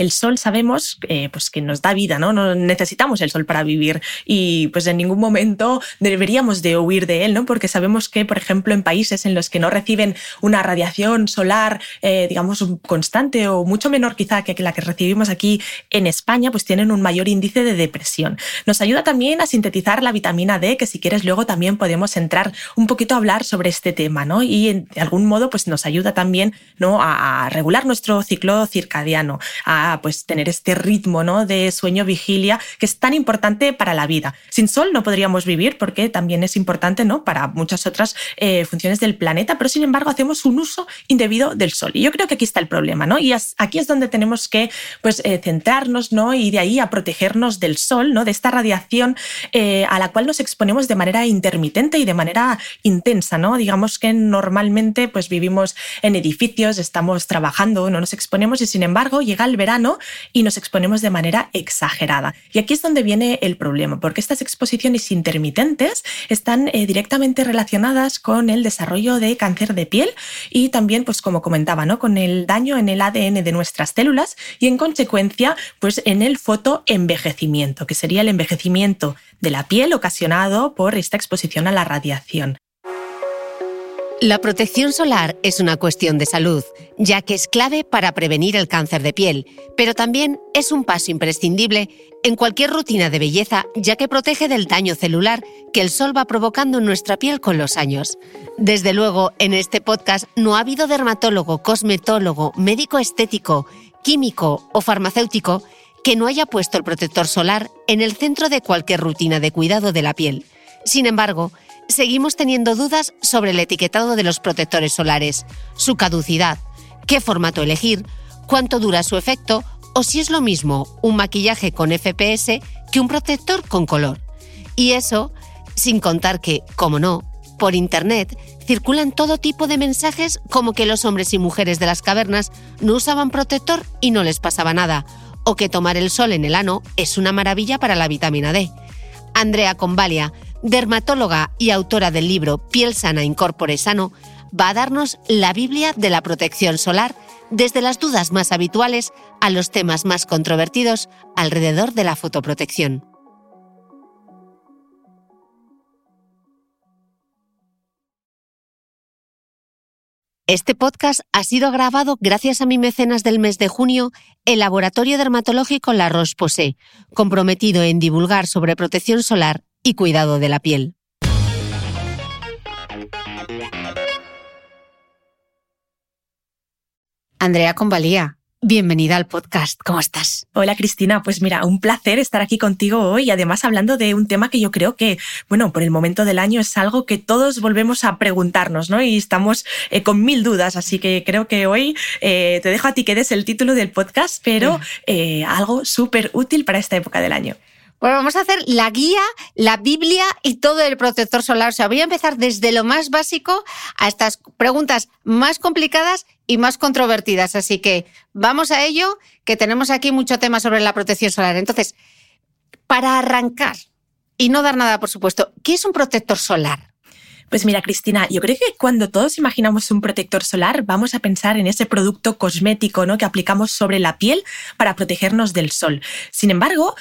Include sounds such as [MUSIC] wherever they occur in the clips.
El sol sabemos eh, pues que nos da vida, ¿no? ¿no? necesitamos el sol para vivir y pues en ningún momento deberíamos de huir de él, ¿no? Porque sabemos que, por ejemplo, en países en los que no reciben una radiación solar, eh, digamos, constante o mucho menor quizá que la que recibimos aquí en España, pues tienen un mayor índice de depresión. Nos ayuda también a sintetizar la vitamina D, que si quieres luego también podemos entrar un poquito a hablar sobre este tema, ¿no? Y de algún modo pues nos ayuda también, ¿no? A, regular nuestro ciclo circadiano, a pues tener este ritmo ¿no? de sueño-vigilia que es tan importante para la vida. Sin sol no podríamos vivir porque también es importante ¿no? para muchas otras eh, funciones del planeta, pero sin embargo hacemos un uso indebido del sol. Y yo creo que aquí está el problema, ¿no? Y aquí es donde tenemos que pues, eh, centrarnos ¿no? y de ahí a protegernos del sol, ¿no? de esta radiación eh, a la cual nos exponemos de manera intermitente y de manera intensa. ¿no? Digamos que normalmente pues, vivimos en edificios, estamos trabajando, no nos exponemos y sin embargo llega el verano y nos exponemos de manera exagerada. Y aquí es donde viene el problema, porque estas exposiciones intermitentes están eh, directamente relacionadas con el desarrollo de cáncer de piel y también, pues como comentaba, ¿no? con el daño en el ADN de nuestras células y en consecuencia, pues en el fotoenvejecimiento, que sería el envejecimiento de la piel ocasionado por esta exposición a la radiación. La protección solar es una cuestión de salud, ya que es clave para prevenir el cáncer de piel, pero también es un paso imprescindible en cualquier rutina de belleza, ya que protege del daño celular que el sol va provocando en nuestra piel con los años. Desde luego, en este podcast no ha habido dermatólogo, cosmetólogo, médico estético, químico o farmacéutico que no haya puesto el protector solar en el centro de cualquier rutina de cuidado de la piel. Sin embargo, seguimos teniendo dudas sobre el etiquetado de los protectores solares, su caducidad, qué formato elegir, cuánto dura su efecto o si es lo mismo un maquillaje con FPS que un protector con color. Y eso sin contar que, como no, por Internet circulan todo tipo de mensajes como que los hombres y mujeres de las cavernas no usaban protector y no les pasaba nada, o que tomar el sol en el ano es una maravilla para la vitamina D. Andrea Convalia, dermatóloga y autora del libro Piel sana, incorpore sano, va a darnos la Biblia de la protección solar desde las dudas más habituales a los temas más controvertidos alrededor de la fotoprotección. Este podcast ha sido grabado gracias a mi mecenas del mes de junio, el Laboratorio Dermatológico La Roche-Posay, comprometido en divulgar sobre protección solar y cuidado de la piel. Andrea Convalía, bienvenida al podcast. ¿Cómo estás? Hola Cristina, pues mira, un placer estar aquí contigo hoy además hablando de un tema que yo creo que, bueno, por el momento del año es algo que todos volvemos a preguntarnos, ¿no? Y estamos eh, con mil dudas, así que creo que hoy eh, te dejo a ti que des el título del podcast, pero eh, algo súper útil para esta época del año. Bueno, vamos a hacer la guía, la Biblia y todo el protector solar. O sea, voy a empezar desde lo más básico a estas preguntas más complicadas y más controvertidas. Así que vamos a ello, que tenemos aquí mucho tema sobre la protección solar. Entonces, para arrancar y no dar nada, por supuesto, ¿qué es un protector solar? Pues mira, Cristina, yo creo que cuando todos imaginamos un protector solar, vamos a pensar en ese producto cosmético ¿no? que aplicamos sobre la piel para protegernos del sol. Sin embargo,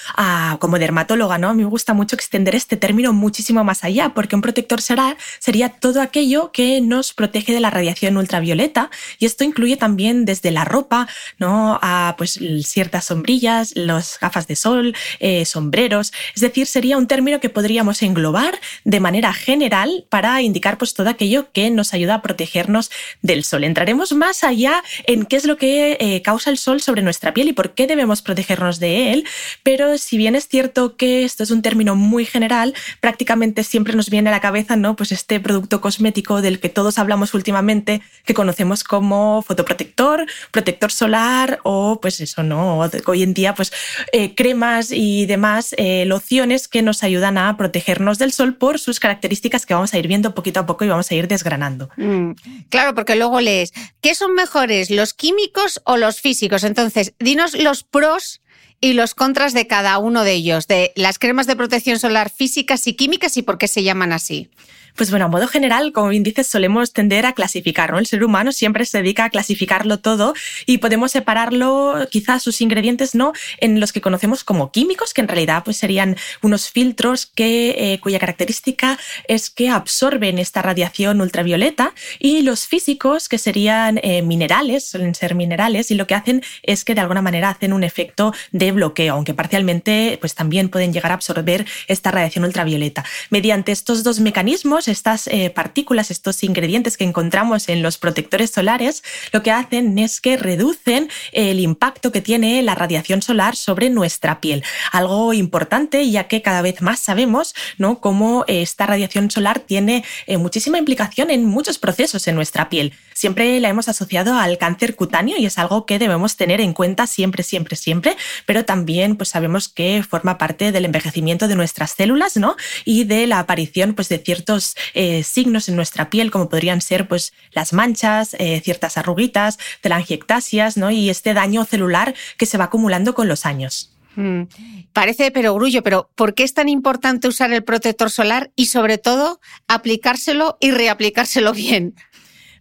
como dermatóloga, ¿no? me gusta mucho extender este término muchísimo más allá, porque un protector solar sería todo aquello que nos protege de la radiación ultravioleta, y esto incluye también desde la ropa ¿no? a pues, ciertas sombrillas, las gafas de sol, eh, sombreros. Es decir, sería un término que podríamos englobar de manera general para indicar pues todo aquello que nos ayuda a protegernos del sol. Entraremos más allá en qué es lo que eh, causa el sol sobre nuestra piel y por qué debemos protegernos de él, pero si bien es cierto que esto es un término muy general, prácticamente siempre nos viene a la cabeza ¿no? pues este producto cosmético del que todos hablamos últimamente, que conocemos como fotoprotector, protector solar o pues eso, ¿no? Hoy en día pues eh, cremas y demás eh, lociones que nos ayudan a protegernos del sol por sus características que vamos a ir viendo poquito a poco y vamos a ir desgranando. Mm, claro, porque luego lees, ¿qué son mejores, los químicos o los físicos? Entonces, dinos los pros y los contras de cada uno de ellos, de las cremas de protección solar físicas y químicas y por qué se llaman así. Pues bueno, a modo general, como bien dices, solemos tender a clasificar, ¿no? El ser humano siempre se dedica a clasificarlo todo y podemos separarlo, quizás sus ingredientes, ¿no? En los que conocemos como químicos, que en realidad pues serían unos filtros que, eh, cuya característica es que absorben esta radiación ultravioleta y los físicos, que serían eh, minerales, suelen ser minerales, y lo que hacen es que de alguna manera hacen un efecto de bloqueo, aunque parcialmente pues también pueden llegar a absorber esta radiación ultravioleta. Mediante estos dos mecanismos, estas eh, partículas, estos ingredientes que encontramos en los protectores solares, lo que hacen es que reducen el impacto que tiene la radiación solar sobre nuestra piel. Algo importante, ya que cada vez más sabemos cómo esta radiación solar tiene eh, muchísima implicación en muchos procesos en nuestra piel. Siempre la hemos asociado al cáncer cutáneo y es algo que debemos tener en cuenta siempre, siempre, siempre, pero también pues sabemos que forma parte del envejecimiento de nuestras células ¿no? y de la aparición pues, de ciertos eh, signos en nuestra piel, como podrían ser pues, las manchas, eh, ciertas arruguitas, telangiectasias ¿no? y este daño celular que se va acumulando con los años. Mm. Parece perogrullo, pero ¿por qué es tan importante usar el protector solar y sobre todo aplicárselo y reaplicárselo bien?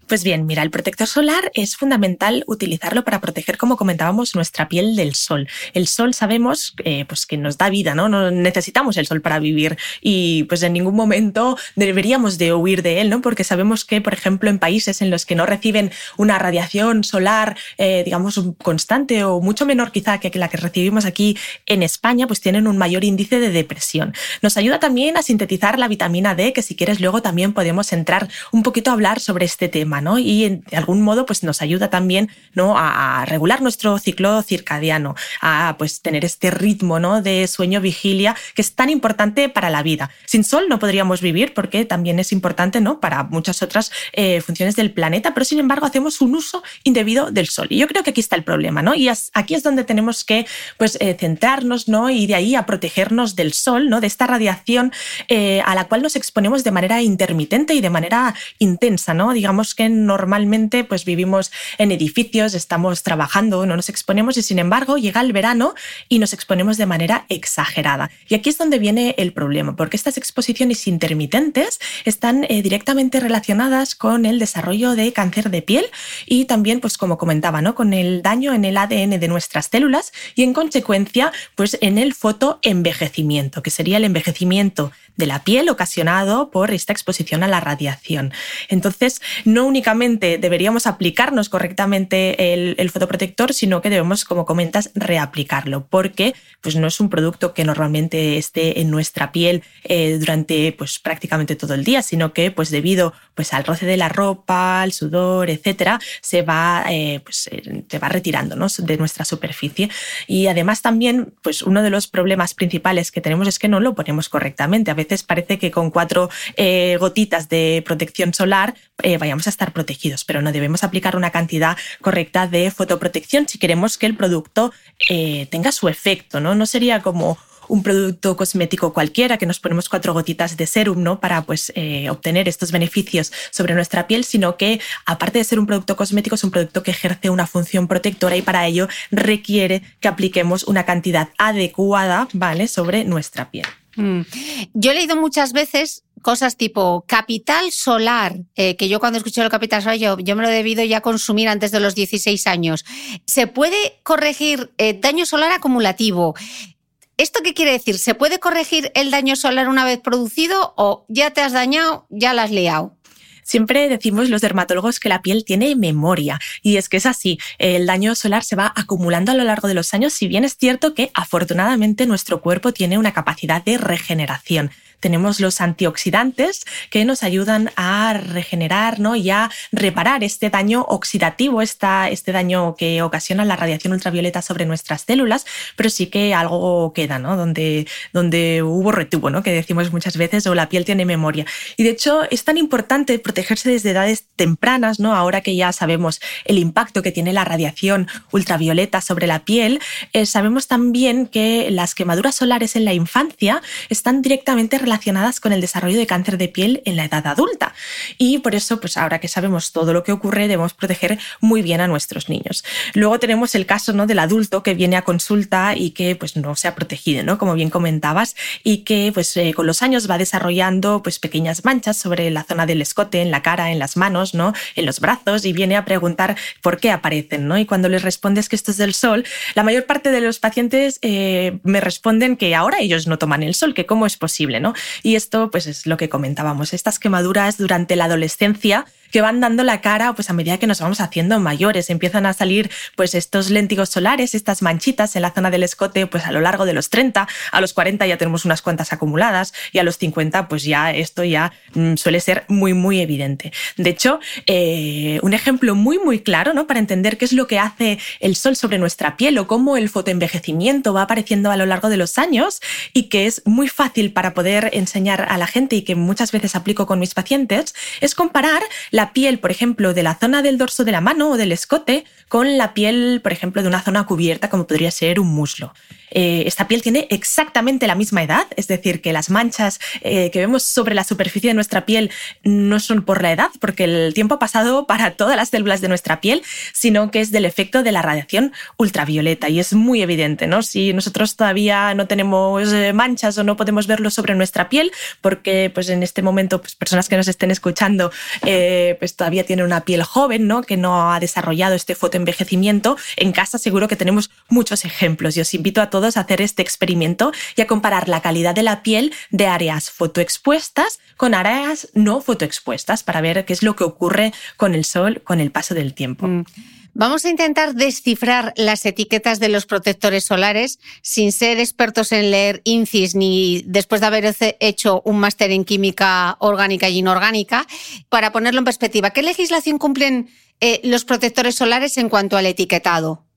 Pues bien, mira, el protector solar es fundamental utilizarlo para proteger, como comentábamos, nuestra piel del sol. El sol sabemos eh, pues que nos da vida, ¿no? No necesitamos el sol para vivir y pues en ningún momento deberíamos de huir de él, ¿no? Porque sabemos que, por ejemplo, en países en los que no reciben una radiación solar, eh, digamos, constante o mucho menor quizá que la que recibimos aquí en España, pues tienen un mayor índice de depresión. Nos ayuda también a sintetizar la vitamina D, que si quieres luego también podemos entrar un poquito a hablar sobre este tema. Y de algún modo pues nos ayuda también ¿no? a, regular nuestro ciclo circadiano, a pues tener este ritmo ¿no? de sueño-vigilia que es tan importante para la vida. Sin sol no podríamos vivir porque también es importante ¿no? para muchas otras eh, funciones del planeta, pero sin embargo hacemos un uso indebido del sol. Y yo creo que aquí está el problema, ¿no? Y aquí es donde tenemos que pues, eh, centrarnos ¿no? y de ahí a protegernos del sol, ¿no? de esta radiación eh, a la cual nos exponemos de manera intermitente y de manera intensa. ¿no? Digamos que normalmente pues vivimos en edificios, estamos trabajando, no nos exponemos y sin embargo llega el verano y nos exponemos de manera exagerada. Y aquí es donde viene el problema, porque estas exposiciones intermitentes están eh, directamente relacionadas con el desarrollo de cáncer de piel y también, pues como comentaba, ¿no? con el daño en el ADN de nuestras células y en consecuencia, pues en el fotoenvejecimiento, que sería el envejecimiento de la piel ocasionado por esta exposición a la radiación. Entonces, no únicamente deberíamos aplicarnos correctamente el, fotoprotector, sino que debemos, como comentas, reaplicarlo, porque pues, no es un producto que normalmente esté en nuestra piel eh, durante pues, prácticamente todo el día, sino que pues, debido pues, al roce de la ropa, al sudor, etcétera, se va, eh, pues, eh, se va retirando de nuestra superficie. Y además también, pues uno de los problemas principales que tenemos es que no lo ponemos correctamente. A veces parece que con cuatro eh, gotitas de protección solar eh, vayamos a estar protegidos, pero no debemos aplicar una cantidad correcta de fotoprotección si queremos que el producto eh, tenga su efecto, ¿no? No sería como un producto cosmético cualquiera que nos ponemos cuatro gotitas de serum ¿no? para pues, obtener estos beneficios sobre nuestra piel, sino que aparte de ser un producto cosmético es un producto que ejerce una función protectora y para ello requiere que apliquemos una cantidad adecuada ¿vale? sobre nuestra piel. Mm. Yo he leído muchas veces cosas tipo capital solar, eh, que yo cuando escuché el capital solar yo, me lo he debido ya consumir antes de los 16 años. ¿Se puede corregir eh, daño solar acumulativo? ¿Esto qué quiere decir? ¿Se puede corregir el daño solar una vez producido o ya te has dañado, ya la has liado? Siempre decimos los dermatólogos que la piel tiene memoria y es que es así, el daño solar se va acumulando a lo largo de los años, si bien es cierto que afortunadamente nuestro cuerpo tiene una capacidad de regeneración tenemos los antioxidantes que nos ayudan a regenerar ¿no? y a reparar este daño oxidativo, esta, este daño que ocasiona la radiación ultravioleta sobre nuestras células, pero sí que algo queda, ¿no? donde, donde hubo retuvo, ¿no? que decimos muchas veces, o la piel tiene memoria. Y de hecho es tan importante protegerse desde edades tempranas, ¿no? ahora que ya sabemos el impacto que tiene la radiación ultravioleta sobre la piel, eh, sabemos también que las quemaduras solares en la infancia están directamente relacionadas con el desarrollo de cáncer de piel en la edad adulta. Y por eso, pues ahora que sabemos todo lo que ocurre, debemos proteger muy bien a nuestros niños. Luego tenemos el caso ¿no? del adulto que viene a consulta y que pues, no se ha protegido, ¿no? como bien comentabas, y que pues, eh, con los años va desarrollando pues, pequeñas manchas sobre la zona del escote, en la cara, en las manos, ¿no? en los brazos, y viene a preguntar por qué aparecen. ¿no? Y cuando les respondes que esto es del sol, la mayor parte de los pacientes eh, me responden que ahora ellos no toman el sol, que cómo es posible. ¿no? Y esto pues es lo que comentábamos, estas quemaduras durante la adolescencia que van dando la cara pues a medida que nos vamos haciendo mayores. Empiezan a salir pues estos léntigos solares, estas manchitas en la zona del escote pues a lo largo de los 30, a los 40 ya tenemos unas cuantas acumuladas y a los 50 pues ya esto ya mm, suele ser muy muy evidente. De hecho, eh, un ejemplo muy muy claro ¿no? para entender qué es lo que hace el sol sobre nuestra piel o cómo el fotoenvejecimiento va apareciendo a lo largo de los años y que es muy fácil para poder enseñar a la gente y que muchas veces aplico con mis pacientes es comparar piel, por ejemplo, de la zona del dorso de la mano o del escote con la piel, por ejemplo, de una zona cubierta como podría ser un muslo. Eh, esta piel tiene exactamente la misma edad, es decir, que las manchas eh, que vemos sobre la superficie de nuestra piel no son por la edad, porque el tiempo ha pasado para todas las células de nuestra piel, sino que es del efecto de la radiación ultravioleta y es muy evidente, ¿no? Si nosotros todavía no tenemos eh, manchas o no podemos verlo sobre nuestra piel, porque pues en este momento pues, personas que nos estén escuchando pues todavía tienen una piel joven, ¿no? Que no ha desarrollado este fotoenvejecimiento, en casa seguro que tenemos muchos ejemplos y os invito a todos a hacer este experimento y a comparar la calidad de la piel de áreas fotoexpuestas con áreas no fotoexpuestas para ver qué es lo que ocurre con el sol con el paso del tiempo. Mm. Vamos a intentar descifrar las etiquetas de los protectores solares sin ser expertos en leer INCIS ni después de haber hecho un máster en química orgánica y inorgánica. Para ponerlo en perspectiva, ¿qué legislación cumplen eh, los protectores solares en cuanto al etiquetado?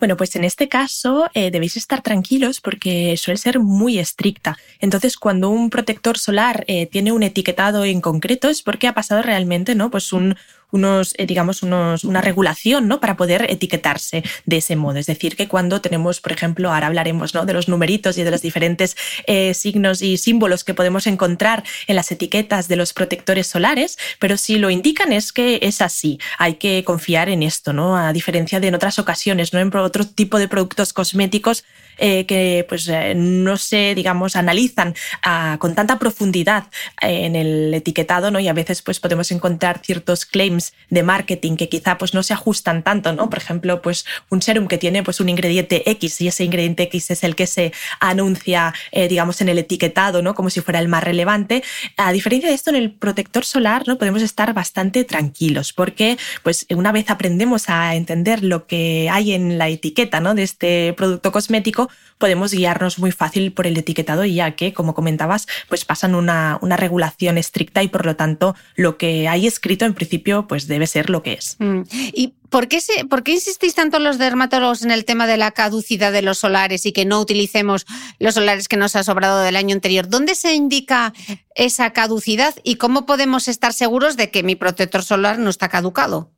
Bueno, pues en este caso eh, debéis estar tranquilos porque suele ser muy estricta. Entonces, cuando un protector solar eh, tiene un etiquetado en concreto es porque ha pasado realmente, ¿no? Pues un, unos, eh, digamos, unos, una regulación ¿no? para poder etiquetarse de ese modo. Es decir, que cuando tenemos, por ejemplo, ahora hablaremos ¿no? de los numeritos y de los diferentes eh, signos y símbolos que podemos encontrar en las etiquetas de los protectores solares, pero si lo indican es que es así. Hay que confiar en esto, ¿no? A diferencia de en otras ocasiones, ¿no? En otro tipo de productos cosméticos eh, que pues, no se, digamos, analizan ah, con tanta profundidad en el etiquetado, ¿no? Y a veces pues, podemos encontrar ciertos claims de marketing que quizá pues, no se ajustan tanto, ¿no? Por ejemplo, pues, un serum que tiene pues, un ingrediente X y ese ingrediente X es el que se anuncia, digamos, en el etiquetado, ¿no? Como si fuera el más relevante. A diferencia de esto, en el protector solar, ¿no? Podemos estar bastante tranquilos porque, pues, una vez aprendemos a entender lo que hay en la etiqueta, ¿no? De este producto cosmético, podemos guiarnos muy fácil por el etiquetado ya que, como comentabas, pues pasan una, una regulación estricta y por lo tanto lo que hay escrito en principio pues debe ser lo que es. Mm. ¿Y por qué, insistís tanto los dermatólogos en el tema de la caducidad de los solares y que no utilicemos los solares que nos ha sobrado del año anterior? ¿Dónde se indica esa caducidad y cómo podemos estar seguros de que mi protector solar no está caducado?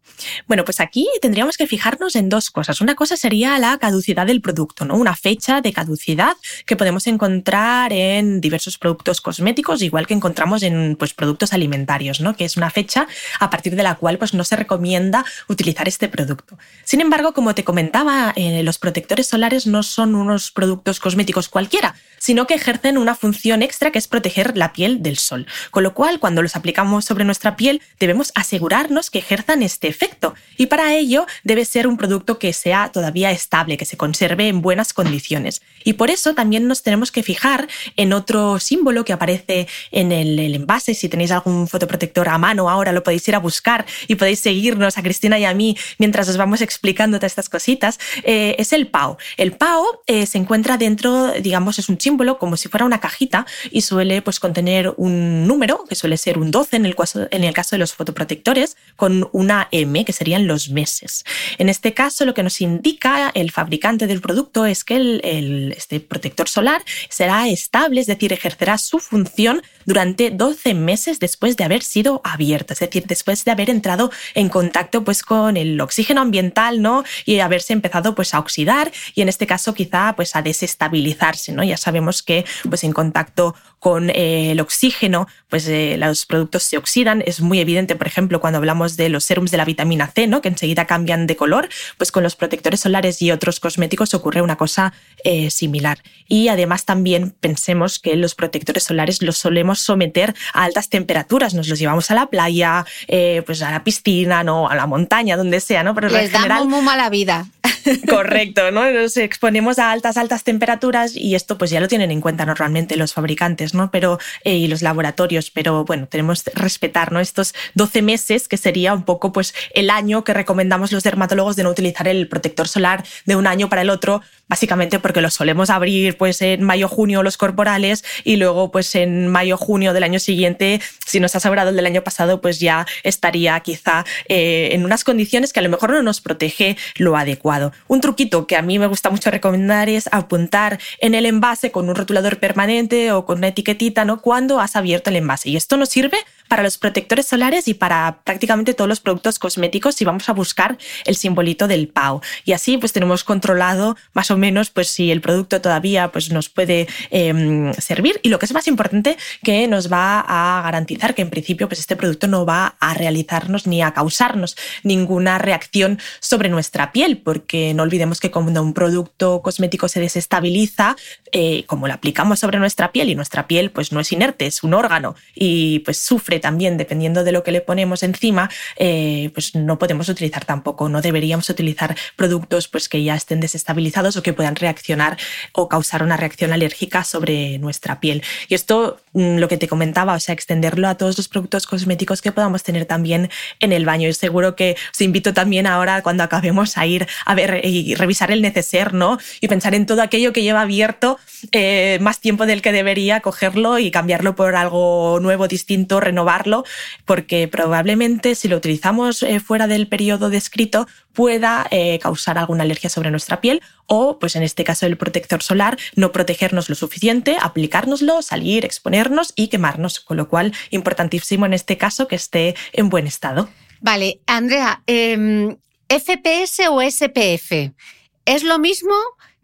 Bueno, pues aquí tendríamos que fijarnos en dos cosas. Una cosa sería la caducidad del producto, ¿no? Una fecha de caducidad que podemos encontrar en diversos productos cosméticos, igual que encontramos en pues, productos alimentarios, ¿no? Que es una fecha a partir de la cual pues, no se recomienda utilizar este este producto. Sin embargo, como te comentaba, eh, los protectores solares no son unos productos cosméticos cualquiera, sino que ejercen una función extra que es proteger la piel del sol. Con lo cual, cuando los aplicamos sobre nuestra piel, debemos asegurarnos que ejerzan este efecto. Y para ello debe ser un producto que sea todavía estable, que se conserve en buenas condiciones. Y por eso también nos tenemos que fijar en otro símbolo que aparece en el, envase. Si tenéis algún fotoprotector a mano ahora, lo podéis ir a buscar y podéis seguirnos a Cristina y a mí mientras os vamos explicando todas estas cositas. Eh, es el PAO. El PAO eh, se encuentra dentro, digamos, es un símbolo como si fuera una cajita y suele pues, contener un número, que suele ser un 12 en el, caso, en el caso de los fotoprotectores, con una M, que serían los meses. En este caso, lo que nos indica el fabricante del producto es que el, este protector solar será estable, es decir, ejercerá su función durante 12 meses después de haber sido abierto, es decir, después de haber entrado en contacto pues, con el oxígeno ambiental ¿no? y haberse empezado pues, a oxidar y en este caso quizá pues, a desestabilizarse. ¿no? Ya sabemos que pues, en contacto con eh, el oxígeno pues, eh, los productos se oxidan. Es muy evidente, por ejemplo, cuando hablamos de los serums de la vitamina C, ¿no? que enseguida cambian de color, pues con los protectores solares y otros cosméticos ocurre una cosa eh, similar. Y además también pensemos que los protectores solares los solemos someter a altas temperaturas, nos los llevamos a la playa, pues a la piscina, ¿no? a la montaña, donde sea, ¿no? Pero Les en general... muy mala vida. [LAUGHS] Correcto, ¿no? Nos exponemos a altas, altas temperaturas y esto pues ya lo tienen en cuenta normalmente los fabricantes, ¿no? Pero, eh, y los laboratorios, pero bueno, tenemos que respetar, ¿no? Estos 12 meses, que sería un poco pues el año que recomendamos los dermatólogos de no utilizar el protector solar de un año para el otro, básicamente porque los solemos abrir pues en mayo, junio los corporales y luego pues en mayo, junio del año siguiente, si nos ha sobrado el del año pasado, pues ya estaría quizá eh, en unas condiciones que a lo mejor no nos protege lo adecuado. Un truquito que a mí me gusta mucho recomendar es apuntar en el envase con un rotulador permanente o con una etiquetita, ¿no? Cuando has abierto el envase. Y esto nos sirve para los protectores solares y para prácticamente todos los productos cosméticos si vamos a buscar el simbolito del PAO. Y así pues tenemos controlado más o menos pues si el producto todavía pues nos puede em, servir y lo que es más importante que nos va a garantizar que en principio pues este producto no va a realizarnos ni a causarnos ninguna reacción sobre nuestra piel porque no olvidemos que cuando un producto cosmético se desestabiliza eh, como lo aplicamos sobre nuestra piel y nuestra piel pues no es inerte es un órgano y pues sufre también, dependiendo de lo que le ponemos encima, eh, pues no podemos utilizar tampoco, no deberíamos utilizar productos pues, que ya estén desestabilizados o que puedan reaccionar o causar una reacción alérgica sobre nuestra piel. Y esto, mm, lo que te comentaba, o sea, extenderlo a todos los productos cosméticos que podamos tener también en el baño. Y seguro que os invito también ahora, cuando acabemos, a ir a ver y revisar el neceser, ¿no? Y pensar en todo aquello que lleva abierto eh, más tiempo del que debería, cogerlo y cambiarlo por algo nuevo, distinto, renovado porque probablemente si lo utilizamos eh, fuera del periodo descrito pueda eh, causar alguna alergia sobre nuestra piel o, pues en este caso el protector solar, no protegernos lo suficiente, aplicárnoslo, salir, exponernos y quemarnos, con lo cual importantísimo en este caso que esté en buen estado. Vale, Andrea, em, FPS o SPF, ¿es lo mismo?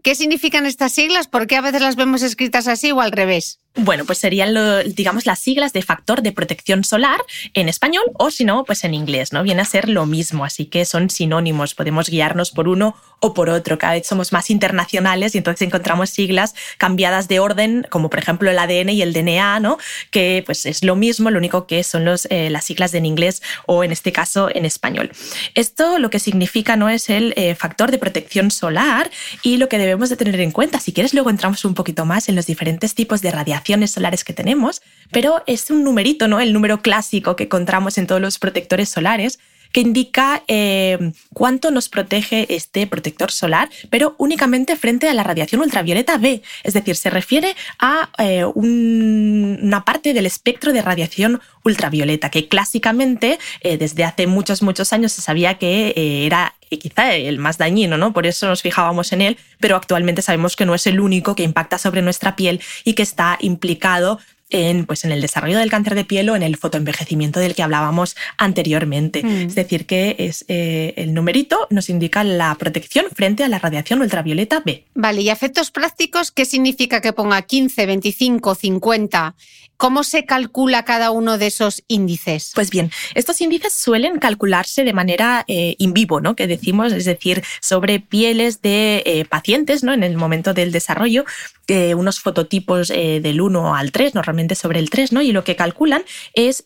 ¿Qué significan estas siglas? ¿Por qué a veces las vemos escritas así o al revés? Bueno, pues serían, digamos, las siglas de factor de protección solar en español o si no, pues en inglés, ¿no? Viene a ser lo mismo, así que son sinónimos, podemos guiarnos por uno o por otro. Cada vez somos más internacionales y entonces encontramos siglas cambiadas de orden, como por ejemplo el ADN y el DNA, ¿no? Que pues es lo mismo, lo único que son los, eh, las siglas en inglés o en este caso en español. Esto lo que significa no es el eh, factor de protección solar y lo que debemos de tener en cuenta. Si quieres, luego entramos un poquito más en los diferentes tipos de radiación solares que tenemos, pero es un numerito, ¿no? El número clásico que encontramos en todos los protectores solares que indica eh, cuánto nos protege este protector solar, pero únicamente frente a la radiación ultravioleta B. Es decir, se refiere a eh, una parte del espectro de radiación ultravioleta, que clásicamente eh, desde hace muchos, muchos años se sabía que era quizá el más dañino, ¿no? Por eso nos fijábamos en él, pero actualmente sabemos que no es el único que impacta sobre nuestra piel y que está implicado en, pues, en el desarrollo del cáncer de piel o en el fotoenvejecimiento del que hablábamos anteriormente. Mm. Es decir, que es, eh, el numerito nos indica la protección frente a la radiación ultravioleta B. Vale, ¿y efectos prácticos qué significa que ponga 15, 25, 50? ¿Cómo se calcula cada uno de esos índices? Pues bien, estos índices suelen calcularse de manera eh, vivo, ¿no? Que decimos, es decir, sobre pieles de eh, pacientes, ¿no? En el momento del desarrollo, eh, unos fototipos del 1 al 3, normalmente sobre el 3, ¿no? Y lo que calculan es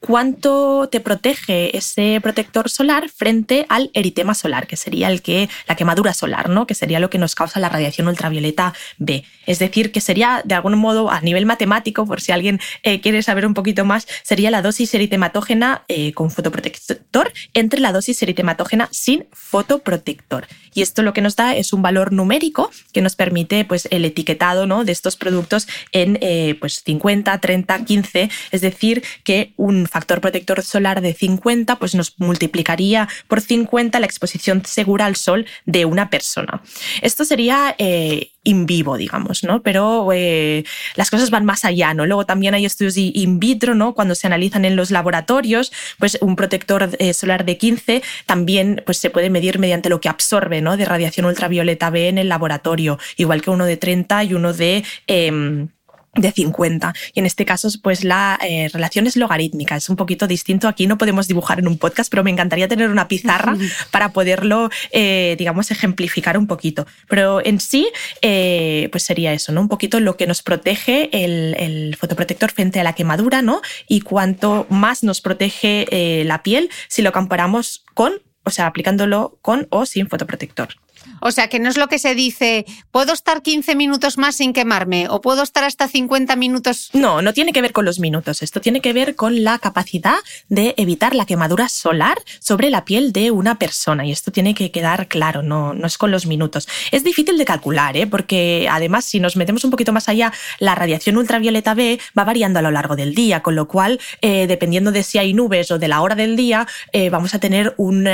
cuánto te protege ese protector solar frente al eritema solar, que sería el que, la quemadura solar, ¿no? Que sería lo que nos causa la radiación ultravioleta B. Es decir, que sería de algún modo a nivel matemático, por si si alguien eh, quiere saber un poquito más, sería la dosis eritematógena eh, con fotoprotector entre la dosis eritematógena sin fotoprotector. Y esto lo que nos da es un valor numérico que nos permite pues, el etiquetado ¿no? de estos productos en eh, pues 50, 30, 15. Es decir, que un factor protector solar de 50 pues, nos multiplicaría por 50 la exposición segura al sol de una persona. Esto sería in vivo, digamos, ¿no? Pero eh, las cosas van más allá, ¿no? Luego también hay estudios in vitro, ¿no? Cuando se analizan en los laboratorios, pues un protector eh, solar de 15 también pues, se puede medir mediante lo que absorbe, ¿no? De radiación ultravioleta B en el laboratorio, igual que uno de 30 y uno de... Em, de 50. Y en este caso, pues la eh, relación es logarítmica, es un poquito distinto. Aquí no podemos dibujar en un podcast, pero me encantaría tener una pizarra [LAUGHS] para poderlo, eh, digamos, ejemplificar un poquito. Pero en sí, eh, pues sería eso, ¿no? Un poquito lo que nos protege el, el, fotoprotector frente a la quemadura, ¿no? Y cuanto más nos protege la piel si lo comparamos con, o sea, aplicándolo con o sin fotoprotector. O sea, que no es lo que se dice, puedo estar 15 minutos más sin quemarme o puedo estar hasta 50 minutos. No, no tiene que ver con los minutos. Esto tiene que ver con la capacidad de evitar la quemadura solar sobre la piel de una persona. Y esto tiene que quedar claro, no, no es con los minutos. Es difícil de calcular, ¿eh? porque además, si nos metemos un poquito más allá, la radiación ultravioleta B va variando a lo largo del día, con lo cual, eh, dependiendo de si hay nubes o de la hora del día, eh, vamos a tener un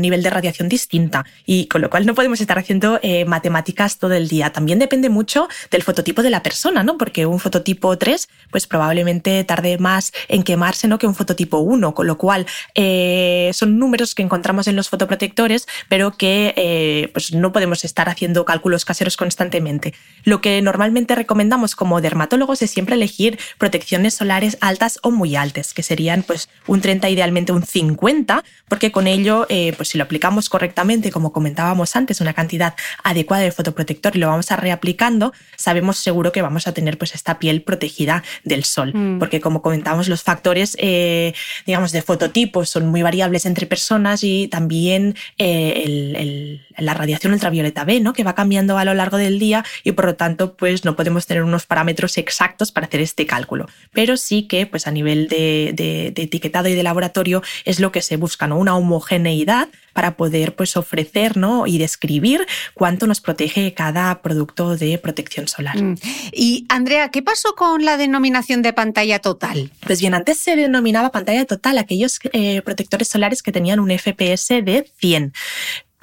nivel de radiación distinta. Y con lo cual no podemos estar haciendo eh, matemáticas todo el día. También depende mucho del fototipo de la persona, ¿no? Porque un fototipo 3, pues probablemente tarde más en quemarse, ¿no? Que un fototipo 1, con lo cual eh, son números que encontramos en los fotoprotectores, pero que eh, pues no podemos estar haciendo cálculos caseros constantemente. Lo que normalmente recomendamos como dermatólogos es siempre elegir protecciones solares altas o muy altas, que serían pues un 30, idealmente un 50, porque con ello, pues si lo aplicamos correctamente, como comentábamos antes, una cantidad adecuada de fotoprotector y lo vamos a reaplicando, sabemos seguro que vamos a tener pues esta piel protegida del sol. Mm. Porque como comentamos, los factores, eh, digamos, de fototipos son muy variables entre personas y también eh, la radiación ultravioleta B, ¿no? Que va cambiando a lo largo del día y por lo tanto, pues no podemos tener unos parámetros exactos para hacer este cálculo. Pero sí que, pues a nivel de, etiquetado y de laboratorio es lo que se busca, ¿no? Una homogeneidad para poder pues ofrecer ¿no? y describir cuánto nos protege cada producto de protección solar. Mm. Y Andrea, ¿qué pasó con la denominación de pantalla total? Pues bien, antes se denominaba pantalla total aquellos eh, protectores solares que tenían un FPS de 100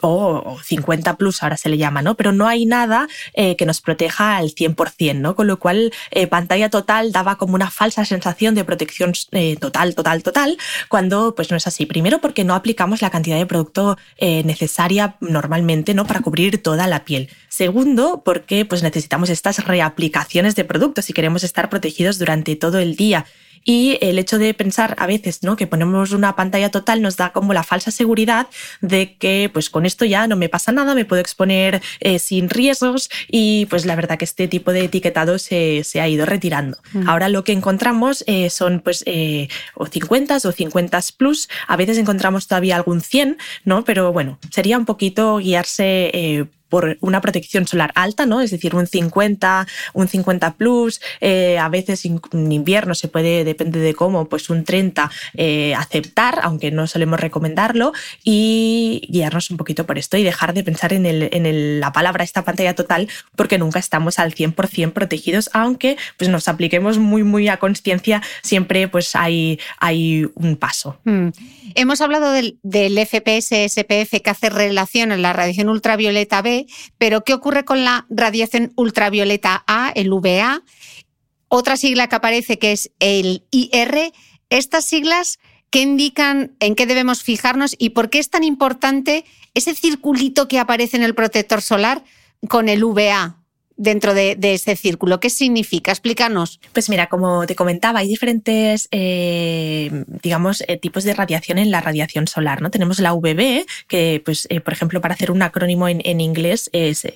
o 50 plus ahora se le llama, ¿no? Pero no hay nada eh, que nos proteja al 100%, ¿no? Con lo cual, eh, pantalla total daba como una falsa sensación de protección eh, total, total, total, cuando pues no es así. Primero porque no aplicamos la cantidad de producto necesaria normalmente, ¿no? Para cubrir toda la piel. Segundo, porque pues necesitamos estas reaplicaciones de productos si queremos estar protegidos durante todo el día. Y el hecho de pensar a veces ¿no? que ponemos una pantalla total nos da como la falsa seguridad de que pues con esto ya no me pasa nada, me puedo exponer eh, sin riesgos y pues la verdad que este tipo de etiquetado se, se ha ido retirando. Mm. Ahora lo que encontramos eh, son pues eh, o 50 o 50 plus, a veces encontramos todavía algún 100, ¿no? pero bueno, sería un poquito guiarse por una protección solar alta, ¿no? Es decir, un 50, un 50 plus, eh, a veces en invierno se puede, depende de cómo, pues un 30 eh, aceptar, aunque no solemos recomendarlo, y guiarnos un poquito por esto y dejar de pensar en, el, en la palabra esta pantalla total, porque nunca estamos al 100% protegidos, aunque pues nos apliquemos muy, muy a conciencia, siempre pues hay, hay un paso. Mm. Hemos hablado del, FPS, SPF, que hace relación a la radiación ultravioleta B, pero ¿qué ocurre con la radiación ultravioleta A, el UVA? Otra sigla que aparece que es el IR. Estas siglas, ¿qué indican en qué debemos fijarnos y por qué es tan importante ese circulito que aparece en el protector solar con el UVA? Dentro de, ese círculo? ¿Qué significa? Explícanos. Pues mira, como te comentaba, hay diferentes, eh, digamos, eh, tipos de radiación en la radiación solar. ¿no? Tenemos la UVB, que, pues, eh, por ejemplo, para hacer un acrónimo en, inglés, es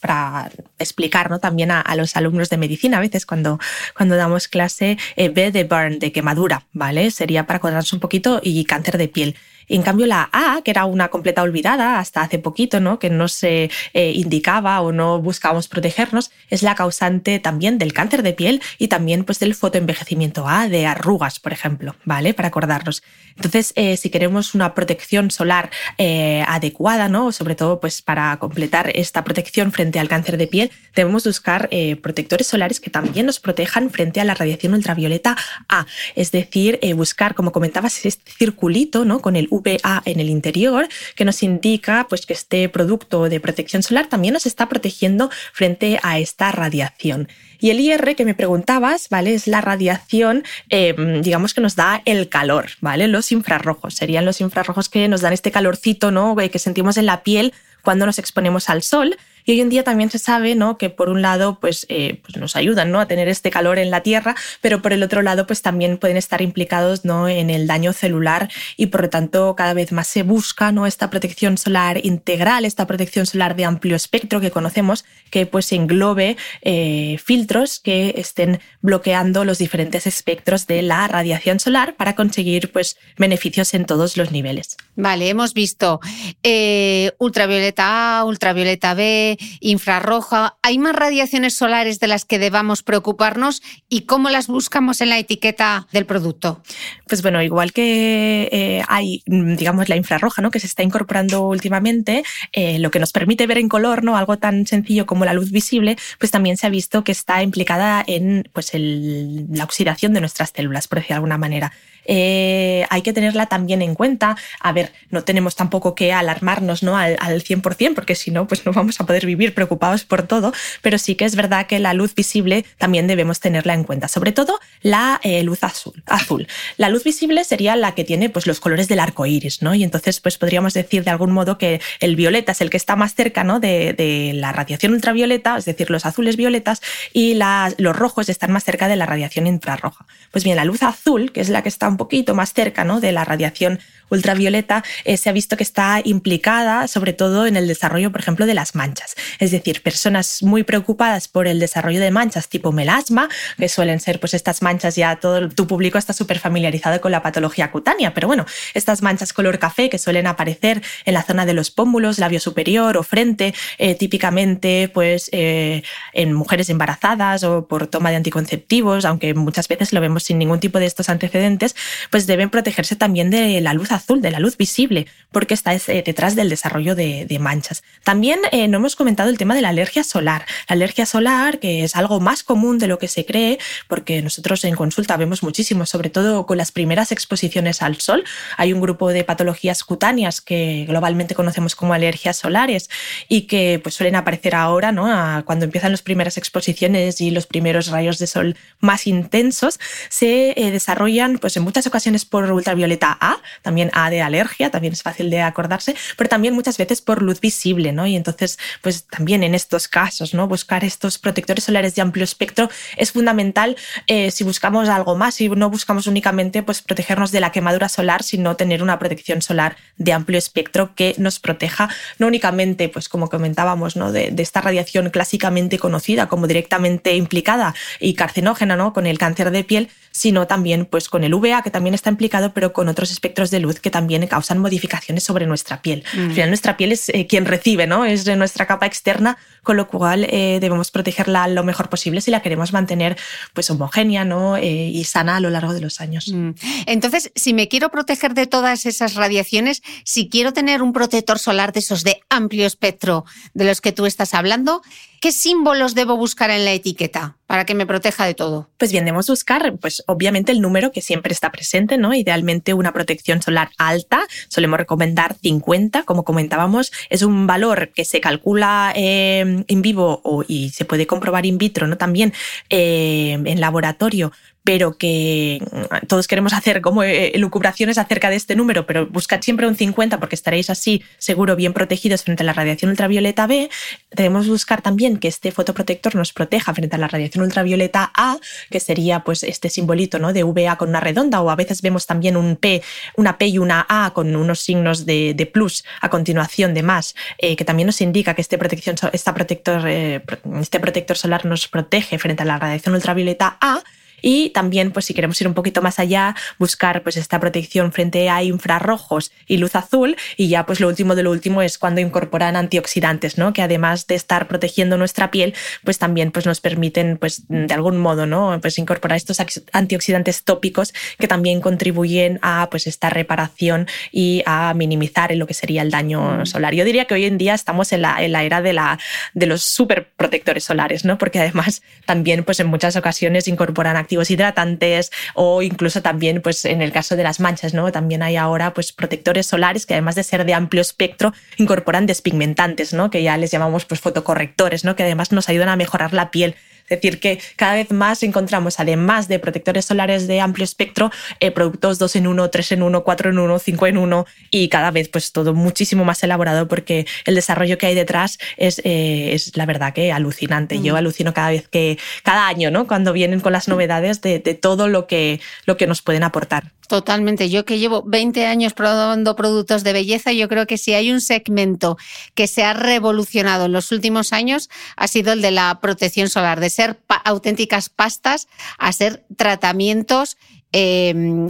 para explicar también a, los alumnos de medicina, a veces cuando, cuando damos clase, B de burn, de quemadura, ¿vale? Sería para acordarnos un poquito, y cáncer de piel en cambio, la A, que era una completa olvidada hasta hace poquito, ¿no? que no se eh, indicaba o no buscábamos protegernos, es la causante también del cáncer de piel y también pues, del fotoenvejecimiento A, de arrugas, por ejemplo, ¿vale? Para acordarnos. Entonces, eh, si queremos una protección solar eh, adecuada, ¿no? sobre todo pues, para completar esta protección frente al cáncer de piel, debemos buscar protectores solares que también nos protejan frente a la radiación ultravioleta A. Es decir, buscar, como comentabas, este circulito ¿no? con el UVA en el interior, que nos indica pues, que este producto de protección solar también nos está protegiendo frente a esta radiación. Y el IR que me preguntabas, ¿vale? Es la radiación, em, digamos que nos da el calor, ¿vale? Los infrarrojos. Serían los infrarrojos que nos dan este calorcito, ¿no? Que sentimos en la piel cuando nos exponemos al sol. Y hoy en día también se sabe ¿no? que por un lado pues, eh, pues nos ayudan ¿no? a tener este calor en la Tierra, pero por el otro lado pues también pueden estar implicados ¿no? en el daño celular y por lo tanto cada vez más se busca ¿no? esta protección solar integral, esta protección solar de amplio espectro que conocemos, que pues englobe eh, filtros que estén bloqueando los diferentes espectros de la radiación solar para conseguir pues, beneficios en todos los niveles. Vale, hemos visto eh, ultravioleta A, ultravioleta B, infrarroja. ¿Hay más radiaciones solares de las que debamos preocuparnos y cómo las buscamos en la etiqueta del producto? Pues bueno, igual que eh, hay, digamos, la infrarroja, ¿no? que se está incorporando últimamente, eh, lo que nos permite ver en color, ¿no? algo tan sencillo como la luz visible, pues también se ha visto que está implicada en pues, la oxidación de nuestras células, por decir de alguna manera. Eh, hay que tenerla también en cuenta. A ver, no tenemos tampoco que alarmarnos ¿no? al, al 100%, porque si no, pues no vamos a poder vivir preocupados por todo, pero sí que es verdad que la luz visible también debemos tenerla en cuenta, sobre todo la eh, luz azul, azul. La luz visible sería la que tiene pues, los colores del arco iris, ¿no? Y entonces pues, podríamos decir de algún modo que el violeta es el que está más cerca ¿no? de, de la radiación ultravioleta, es decir, los azules violetas, y los rojos están más cerca de la radiación infrarroja. Pues bien, la luz azul, que es la que está un poquito más cerca ¿no? de la radiación ultravioleta, eh, se ha visto que está implicada sobre todo en el desarrollo, por ejemplo, de las manchas. Es decir, personas muy preocupadas por el desarrollo de manchas tipo melasma, que suelen ser pues estas manchas, ya todo tu público está súper familiarizado con la patología cutánea, pero bueno, estas manchas color café que suelen aparecer en la zona de los pómulos, labio superior o frente, eh, típicamente pues eh, en mujeres embarazadas o por toma de anticonceptivos, aunque muchas veces lo vemos sin ningún tipo de estos antecedentes, pues deben protegerse también de la luz azul, de la luz visible, porque está eh, detrás del desarrollo de, manchas. También eh, no hemos comentado el tema de la alergia solar. La alergia solar, que es algo más común de lo que se cree, porque nosotros en consulta vemos muchísimo, sobre todo con las primeras exposiciones al sol. Hay un grupo de patologías cutáneas que globalmente conocemos como alergias solares y que pues, suelen aparecer ahora, ¿no? cuando empiezan las primeras exposiciones y los primeros rayos de sol más intensos, se eh, desarrollan pues, en muchas ocasiones por ultravioleta A, también a de alergia, también es fácil de acordarse, pero también muchas veces por luz visible, ¿no? Y entonces, pues también en estos casos, ¿no? Buscar estos protectores solares de amplio espectro es fundamental eh, si buscamos algo más, y no buscamos únicamente pues protegernos de la quemadura solar, sino tener una protección solar de amplio espectro que nos proteja no únicamente, pues como comentábamos, ¿no? de, esta radiación clásicamente conocida como directamente implicada y carcinógena, ¿no? Con el cáncer de piel, sino también pues con el UVA, que también está implicado, pero con otros espectros de luz que también causan modificaciones sobre nuestra piel. Al mm. final nuestra piel es eh, quien recibe, ¿no? Es de nuestra capa externa, con lo cual eh, debemos protegerla lo mejor posible si la queremos mantener pues homogénea, ¿no? Eh, y sana a lo largo de los años. Mm. Entonces, si me quiero proteger de todas esas radiaciones, si quiero tener un protector solar de esos de amplio espectro de los que tú estás hablando, ¿qué símbolos debo buscar en la etiqueta para que me proteja de todo? Pues bien, debemos buscar, pues obviamente el número que siempre está presente, ¿no? Idealmente una protección solar alta, solemos recomendar 50, como comentábamos, es un valor que se calcula eh, en vivo y se puede comprobar in vitro, ¿no? También eh, en laboratorio pero que mm, todos queremos hacer como eh, lucubraciones acerca de este número, pero buscad siempre un 50 porque estaréis así seguro bien protegidos frente a la radiación ultravioleta B. Debemos buscar también que este fotoprotector nos proteja frente a la radiación ultravioleta A, que sería pues este simbolito ¿no? de VA con una redonda, o a veces vemos también un P, una P y una A con unos signos de, plus a continuación de más, eh, que también nos indica que este, protector, eh, este protector solar nos protege frente a la radiación ultravioleta A y también, pues si queremos ir un poquito más allá, buscar pues esta protección frente a infrarrojos y luz azul. Y ya pues lo último de lo último es cuando incorporan antioxidantes, ¿no? Que además de estar protegiendo nuestra piel, pues también pues nos permiten pues de algún modo, ¿no? Pues incorporar estos antioxidantes tópicos que también contribuyen a pues esta reparación y a minimizar lo que sería el daño solar. Yo diría que hoy en día estamos en la, en la era de, la, de los superprotectores solares, ¿no? Porque además también pues en muchas ocasiones incorporan hidratantes o incluso también pues en el caso de las manchas, ¿no? También hay ahora pues protectores solares que además de ser de amplio espectro incorporan despigmentantes, ¿no? Que ya les llamamos pues fotocorrectores, ¿no? Que además nos ayudan a mejorar la piel es decir, que cada vez más encontramos, además de protectores solares de amplio espectro, eh, productos 2 en 1, 3 en 1, 4 en 1, 5 en 1 y cada vez pues todo muchísimo más elaborado porque el desarrollo que hay detrás es, eh, es la verdad que alucinante. Yo mm. alucino cada vez que, cada año, ¿no? Cuando vienen con las novedades de, de todo lo que, lo que nos pueden aportar. Totalmente. Yo que llevo 20 años probando productos de belleza, yo creo que si hay un segmento que se ha revolucionado en los últimos años, ha sido el de la protección solar, de ser auténticas pastas a ser tratamientos em,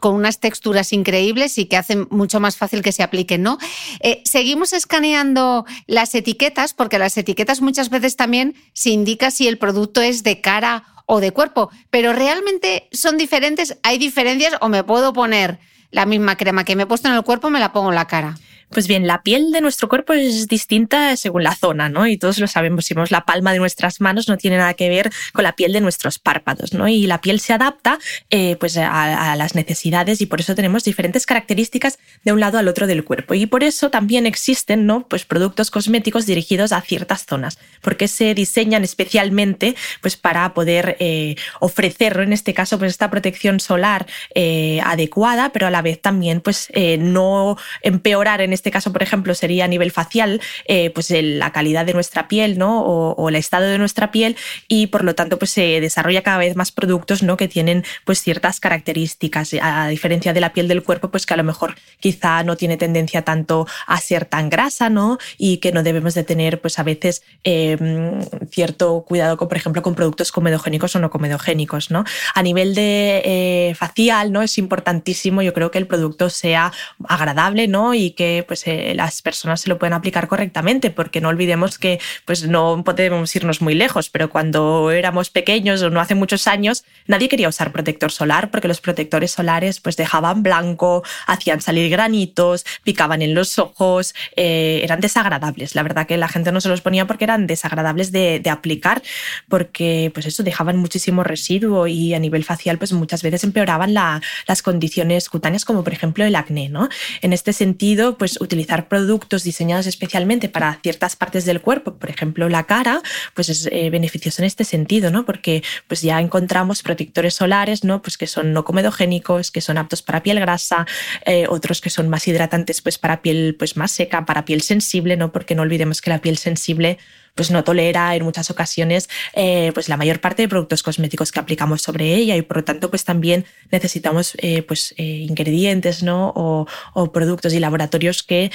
con unas texturas increíbles y que hacen mucho más fácil que se apliquen, ¿no? Eh, seguimos escaneando las etiquetas porque las etiquetas muchas veces también se indica si el producto es de cara o de cuerpo, pero realmente son diferentes, hay diferencias o me puedo poner la misma crema que me he puesto en el cuerpo, me la pongo en la cara. Pues bien, la piel de nuestro cuerpo es distinta según la zona, ¿no? Y todos lo sabemos, si vemos la palma de nuestras manos no tiene nada que ver con la piel de nuestros párpados, ¿no? Y la piel se adapta eh, pues a, las necesidades y por eso tenemos diferentes características de un lado al otro del cuerpo. Y por eso también existen, ¿no? Pues productos cosméticos dirigidos a ciertas zonas, porque se diseñan especialmente pues para poder eh, ofrecer, en este caso, pues esta protección solar eh, adecuada, pero a la vez también pues no empeorar en este caso, por ejemplo, sería a nivel facial, eh, pues la calidad de nuestra piel, ¿no? O, el estado de nuestra piel y por lo tanto, pues se desarrolla cada vez más productos, ¿no? Que tienen pues ciertas características, a diferencia de la piel del cuerpo, pues que a lo mejor quizá no tiene tendencia tanto a ser tan grasa, ¿no? Y que no debemos de tener, pues a veces em, cierto cuidado, con, por ejemplo, con productos comedogénicos o no comedogénicos, ¿no? A nivel de eh, facial, ¿no? Es importantísimo, yo creo que el producto sea agradable, ¿no? Y que pues eh, las personas se lo pueden aplicar correctamente, porque no olvidemos que pues no podemos irnos muy lejos, pero cuando éramos pequeños o no hace muchos años, nadie quería usar protector solar porque los protectores solares pues dejaban blanco, hacían salir granitos, picaban en los ojos, eh, eran desagradables. La verdad que la gente no se los ponía porque eran desagradables de, aplicar, porque pues eso dejaban muchísimo residuo y a nivel facial pues muchas veces empeoraban las condiciones cutáneas como por ejemplo el acné, ¿no? En este sentido, pues utilizar productos diseñados especialmente para ciertas partes del cuerpo, por ejemplo la cara, pues es eh, beneficioso en este sentido, ¿no? Porque pues ya encontramos protectores solares, ¿no? Pues que son no comedogénicos, que son aptos para piel grasa, eh, otros que son más hidratantes pues para piel pues más seca, para piel sensible, ¿no? Porque no olvidemos que la piel sensible pues no tolera en muchas ocasiones eh, pues la mayor parte de productos cosméticos que aplicamos sobre ella y por lo tanto pues también necesitamos eh, pues eh, ingredientes ¿no? o, productos y laboratorios que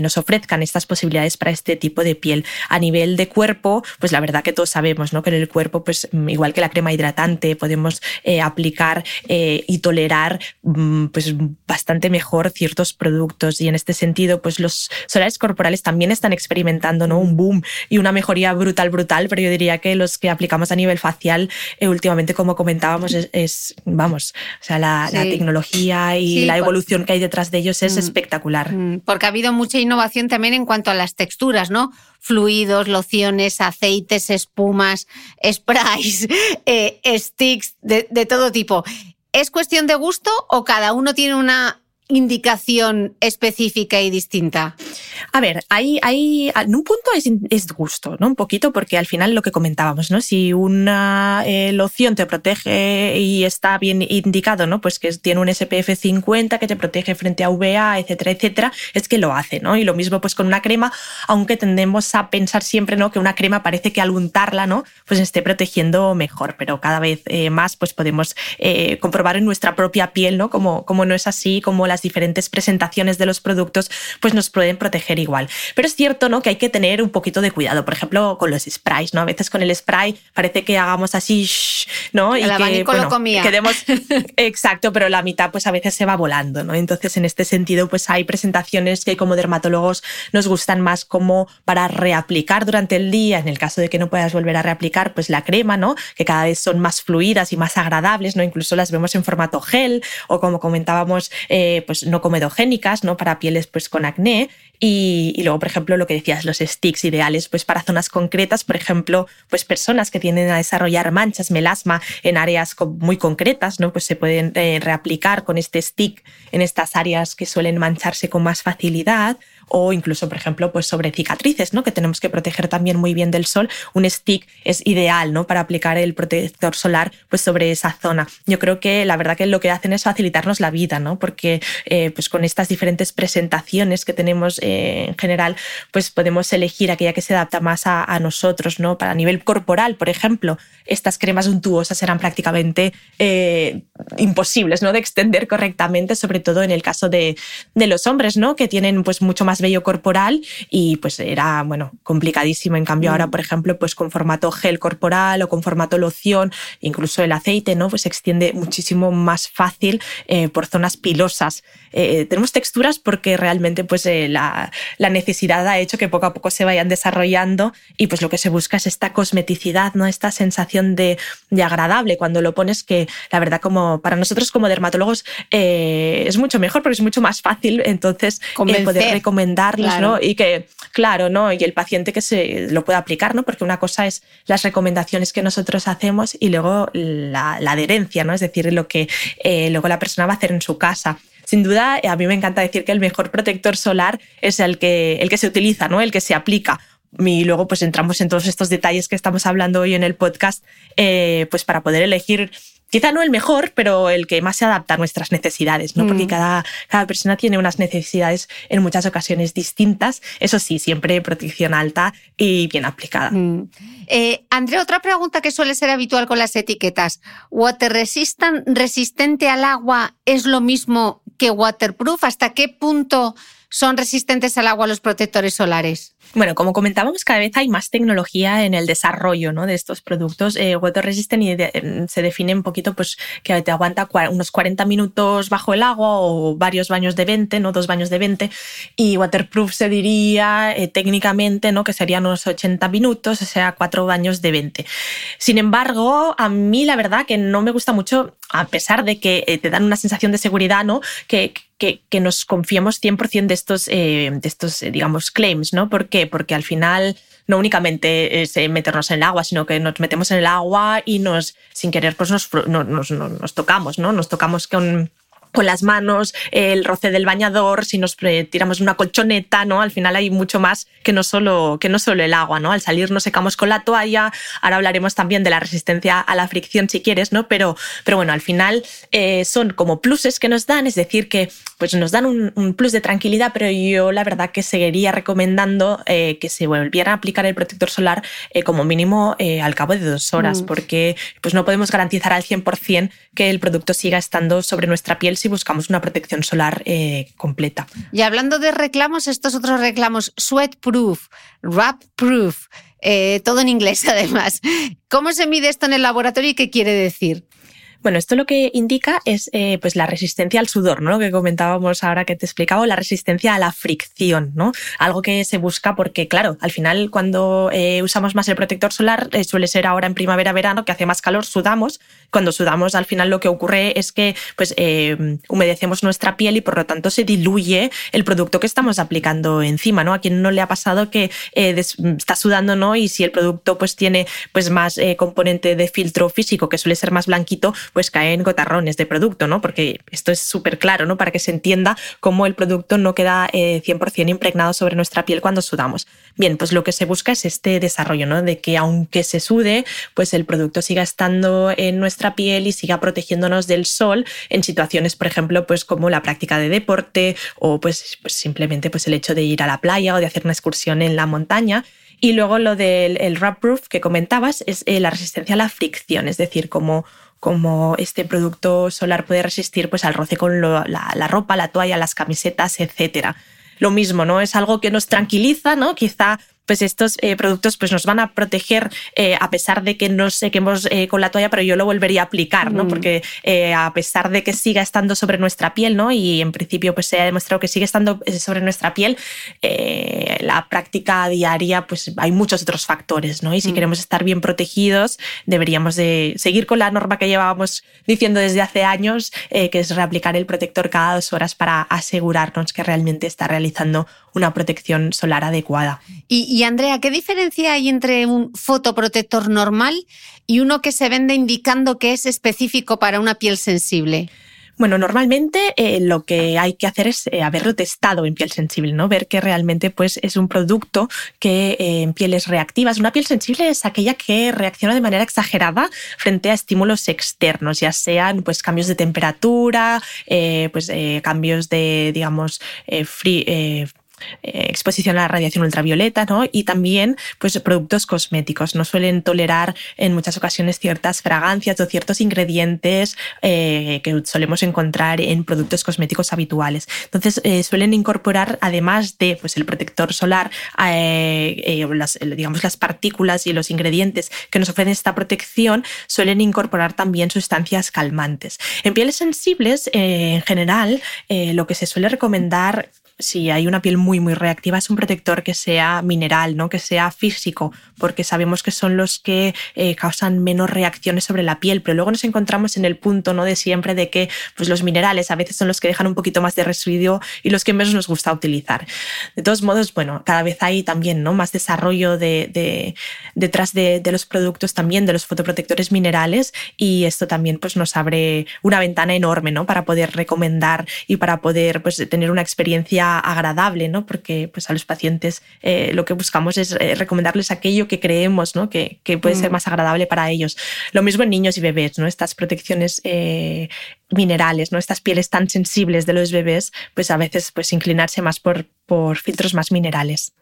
nos ofrezcan estas posibilidades para este tipo de piel. A nivel de cuerpo, pues la verdad que todos sabemos ¿no? que en el cuerpo, pues igual que la crema hidratante, podemos aplicar y tolerar mm, pues bastante mejor ciertos productos y en este sentido pues los solares corporales también están experimentando ¿no? un boom y una mejoría brutal, brutal, pero yo diría que los que aplicamos a nivel facial eh, últimamente, como comentábamos, es, vamos, o sea, la, tecnología y la evolución que hay detrás de ellos es mm. espectacular. Mm, porque ha habido mucha innovación también en cuanto a las texturas, ¿no? Fluidos, lociones, aceites, espumas, [LAUGHS] sprays, eh, sticks, de, de todo tipo. ¿Es cuestión de gusto o cada uno tiene una indicación específica y distinta? A ver, ahí, ahí en un punto es, es, gusto, ¿no? Un poquito, porque al final lo que comentábamos, ¿no? Si una eh, loción te protege y está bien indicado, ¿no? Pues que tiene un SPF 50 que te protege frente a UVA, etcétera, etcétera, es que lo hace, ¿no? Y lo mismo pues con una crema, aunque tendemos a pensar siempre, ¿no? Que una crema parece que al untarla, ¿no? Pues esté protegiendo mejor, pero cada vez eh, más pues podemos eh, comprobar en nuestra propia piel, ¿no? Como, como no es así, como las diferentes presentaciones de los productos pues nos pueden proteger igual. Pero es cierto ¿no? que hay que tener un poquito de cuidado, por ejemplo, con los sprays. ¿no? A veces con el spray parece que hagamos así, ¿no? El y que bueno, lo comía. Quedemos, [LAUGHS] exacto, pero la mitad pues a veces se va volando. ¿no? Entonces, en este sentido, pues hay presentaciones que como dermatólogos nos gustan más como para reaplicar durante el día, en el caso de que no puedas volver a reaplicar, pues la crema, ¿no? que cada vez son más fluidas y más agradables, ¿no? incluso las vemos en formato gel o como comentábamos, eh, pues no comedogénicas, ¿no? para pieles pues con acné y, luego, por ejemplo, lo que decías, los sticks ideales pues para zonas concretas, por ejemplo, pues personas que tienden a desarrollar manchas, melasma en áreas muy concretas, ¿no? Pues se pueden eh, reaplicar con este stick en estas áreas que suelen mancharse con más facilidad o incluso, por ejemplo, pues sobre cicatrices, ¿no? que tenemos que proteger también muy bien del sol. Un stick es ideal ¿no? para aplicar el protector solar pues sobre esa zona. Yo creo que la verdad que lo que hacen es facilitarnos la vida, ¿no? porque eh, pues con estas diferentes presentaciones que tenemos eh, en general, pues podemos elegir aquella que se adapta más a, nosotros. ¿no? Para nivel corporal, por ejemplo, estas cremas untuosas serán prácticamente eh, imposibles ¿no? de extender correctamente, sobre todo en el caso de, de los hombres, ¿no? que tienen pues mucho más vello corporal y pues era, bueno, complicadísimo. En cambio, ahora, mm. por ejemplo, pues con formato gel corporal o con formato loción, incluso el aceite, ¿no? Pues se extiende muchísimo más fácil eh, por zonas pilosas. Eh, tenemos texturas porque realmente pues eh, la, la, necesidad ha hecho que poco a poco se vayan desarrollando y pues lo que se busca es esta cosmeticidad, ¿no? Esta sensación de, de agradable cuando lo pones que la verdad como para nosotros como dermatólogos es mucho mejor porque es mucho más fácil entonces poder recomendar darles, ¿no? Y que, claro, ¿no? Y el paciente que se lo pueda aplicar, ¿no? Porque una cosa es las recomendaciones que nosotros hacemos y luego la, adherencia, ¿no? Es decir, lo que eh, luego la persona va a hacer en su casa. Sin duda, a mí me encanta decir que el mejor protector solar es el que, el que se utiliza, ¿no? El que se aplica y luego pues entramos en todos estos detalles que estamos hablando hoy en el podcast, eh, pues para poder elegir quizá no el mejor, pero el que más se adapta a nuestras necesidades, ¿no? Porque mm. cada, cada persona tiene unas necesidades en muchas ocasiones distintas. Eso sí, siempre protección alta y bien aplicada. Mm. Eh, Andrea, otra pregunta que suele ser habitual con las etiquetas. ¿Water resistant, resistente al agua, es lo mismo que waterproof? ¿Hasta qué punto son resistentes al agua los protectores solares? Bueno, como comentábamos, cada vez hay más tecnología en el desarrollo ¿no? de estos productos. Eh, water resistant mm, se define un poquito pues, que te aguanta unos 40 minutos bajo el agua o varios baños de 20, no dos baños de 20. Y waterproof se diría eh, técnicamente ¿no? que serían unos 80 minutos, o sea, cuatro baños de 20. Sin embargo, a mí la verdad que no me gusta mucho, a pesar de que eh, te dan una sensación de seguridad, ¿no? que, que, que nos confiemos 100% de estos, de estos digamos, claims, ¿no? Porque porque al final no únicamente es eh, meternos en el agua, sino que nos metemos en el agua y nos, sin querer, pues nos, nos, nos tocamos, ¿no? Nos tocamos con con las manos, el roce del bañador, si nos tiramos una colchoneta, ¿no? Al final hay mucho más que no solo, que no solo el agua, ¿no? Al salir nos secamos con la toalla, ahora hablaremos también de la resistencia a la fricción si quieres, ¿no? Pero, pero bueno, al final eh, son como pluses que nos dan, es decir, que pues nos dan un, plus de tranquilidad, pero yo la verdad que seguiría recomendando eh, que se volviera a aplicar el protector solar eh, como mínimo al cabo de dos horas, mm. porque pues no podemos garantizar al 100% que el producto siga estando sobre nuestra piel si buscamos una protección solar eh, completa. Y hablando de reclamos, estos otros reclamos, sweatproof, wrap-proof, eh, todo en inglés [LAUGHS] además. ¿Cómo se mide esto en el laboratorio y qué quiere decir? Bueno, esto lo que indica es eh, pues la resistencia al sudor, ¿no? Que comentábamos ahora que te explicaba, la resistencia a la fricción, ¿no? Algo que se busca porque, claro, al final cuando eh, usamos más el protector solar, eh, suele ser ahora en primavera, verano, que hace más calor, sudamos. Cuando sudamos, al final lo que ocurre es que pues humedecemos nuestra piel y por lo tanto se diluye el producto que estamos aplicando encima, ¿no? A quien no le ha pasado que está sudando, ¿no? Y si el producto pues tiene pues más componente de filtro físico, que suele ser más blanquito, pues caen gotarrones de producto, ¿no? Porque esto es súper claro, ¿no? Para que se entienda cómo el producto no queda 100% eh, impregnado sobre nuestra piel cuando sudamos. Bien, pues lo que se busca es este desarrollo, ¿no? De que aunque se sude, pues el producto siga estando en nuestra piel y siga protegiéndonos del sol en situaciones, por ejemplo, pues como la práctica de deporte o pues, pues simplemente pues el hecho de ir a la playa o de hacer una excursión en la montaña. Y luego lo del el wrap proof que comentabas es eh, la resistencia a la fricción, es decir, como como este producto solar puede resistir pues, al roce con la, la, ropa, la toalla, las camisetas, etc. Lo mismo, ¿no? Es algo que nos tranquiliza, ¿no? Quizá pues estos eh, productos pues nos van a proteger eh, a pesar de que no sequemos eh, con la toalla, pero yo lo volvería a aplicar, ¿no? Mm. Porque a pesar de que siga estando sobre nuestra piel, ¿no? Y en principio pues se ha demostrado que sigue estando sobre nuestra piel, la práctica diaria pues hay muchos otros factores, ¿no? Y si mm. queremos estar bien protegidos, deberíamos de seguir con la norma que llevábamos diciendo desde hace años, que es reaplicar el protector cada dos horas para asegurarnos que realmente está realizando una protección solar adecuada. Y, Andrea, ¿qué diferencia hay entre un fotoprotector normal y uno que se vende indicando que es específico para una piel sensible? Bueno, normalmente eh, lo que hay que hacer es eh, haberlo testado en piel sensible, ¿no? Ver que realmente pues, es un producto que eh, en pieles reactivas. Una piel sensible es aquella que reacciona de manera exagerada frente a estímulos externos, ya sean pues, cambios de temperatura, pues, cambios de, digamos, free, eh, exposición a la radiación ultravioleta, ¿no? Y también pues, productos cosméticos. No suelen tolerar en muchas ocasiones ciertas fragancias o ciertos ingredientes eh, que solemos encontrar en productos cosméticos habituales. Entonces, eh, suelen incorporar, además de pues, el protector solar, las, digamos, las partículas y los ingredientes que nos ofrecen esta protección, suelen incorporar también sustancias calmantes. En pieles sensibles, en general, lo que se suele recomendar si hay una piel muy, muy reactiva, es un protector que sea mineral, ¿no? que sea físico, porque sabemos que son los que eh, causan menos reacciones sobre la piel, pero luego nos encontramos en el punto ¿no? de siempre de que pues, los minerales a veces son los que dejan un poquito más de residuo y los que menos nos gusta utilizar. De todos modos, bueno, cada vez hay también ¿no? más desarrollo de, detrás de, los productos también, de los fotoprotectores minerales y esto también pues, nos abre una ventana enorme ¿no? para poder recomendar y para poder pues, tener una experiencia agradable, ¿no? Porque pues, a los pacientes eh, lo que buscamos es eh, recomendarles aquello que creemos ¿no? que, puede ser mm. más agradable para ellos. Lo mismo en niños y bebés, ¿no? Estas protecciones eh, minerales, ¿no? Estas pieles tan sensibles de los bebés, pues a veces pues inclinarse más por, por filtros más minerales.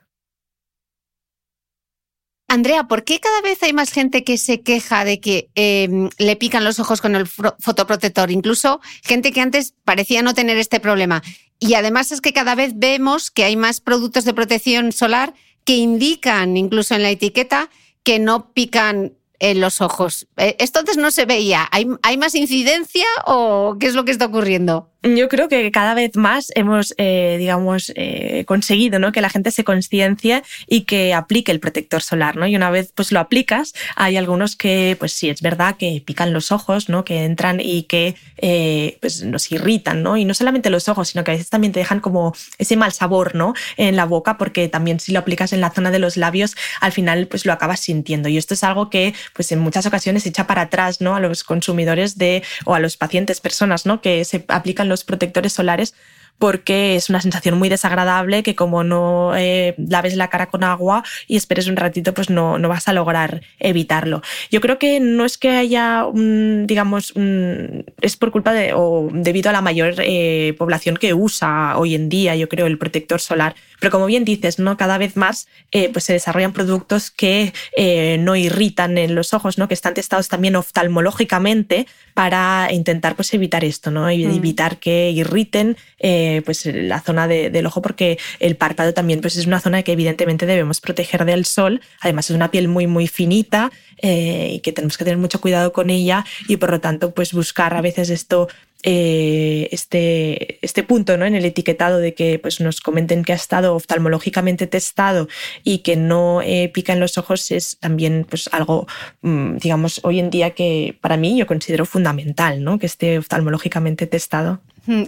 Andrea, ¿por qué cada vez hay más gente que se queja de que em, le pican los ojos con el fotoprotector? Incluso gente que antes parecía no tener este problema. Y además es que cada vez vemos que hay más productos de protección solar que indican, incluso en la etiqueta, que no pican en los ojos. Eh, esto no se veía. ¿Hay, ¿Hay, más incidencia o qué es lo que está ocurriendo? Yo creo que cada vez más hemos, eh, digamos, eh, conseguido ¿no? que la gente se conciencie y que aplique el protector solar. ¿no? Y una vez pues, lo aplicas, hay algunos que, pues sí, es verdad que pican los ojos, ¿no? que entran y que pues, nos irritan. ¿no? Y no solamente los ojos, sino que a veces también te dejan como ese mal sabor ¿no? en la boca, porque también si lo aplicas en la zona de los labios, al final pues, lo acabas sintiendo. Y esto es algo que pues, en muchas ocasiones echa para atrás ¿no? a los consumidores de, o a los pacientes, personas ¿no? que se aplican los protectores solares porque es una sensación muy desagradable que como no eh, laves la cara con agua y esperes un ratito, pues no, no, vas a lograr evitarlo. Yo creo que no es que haya, un, digamos, es por culpa de o debido a la mayor eh, población que usa hoy en día, yo creo, el protector solar. Pero como bien dices, ¿no? cada vez más eh, pues se desarrollan productos que no irritan en los ojos, ¿no? que están testados también oftalmológicamente para intentar pues, evitar esto, ¿no? Mm. evitar que irriten. Eh, pues la zona del ojo porque el párpado también pues es una zona que evidentemente debemos proteger del sol. Además es una piel muy muy finita eh, y que tenemos que tener mucho cuidado con ella y por lo tanto pues buscar a veces esto eh, este, este punto ¿no? en el etiquetado de que pues, nos comenten que ha estado oftalmológicamente testado y que no pica en los ojos es también pues, algo, mm, digamos, hoy en día que para mí yo considero fundamental, ¿no? que esté oftalmológicamente testado.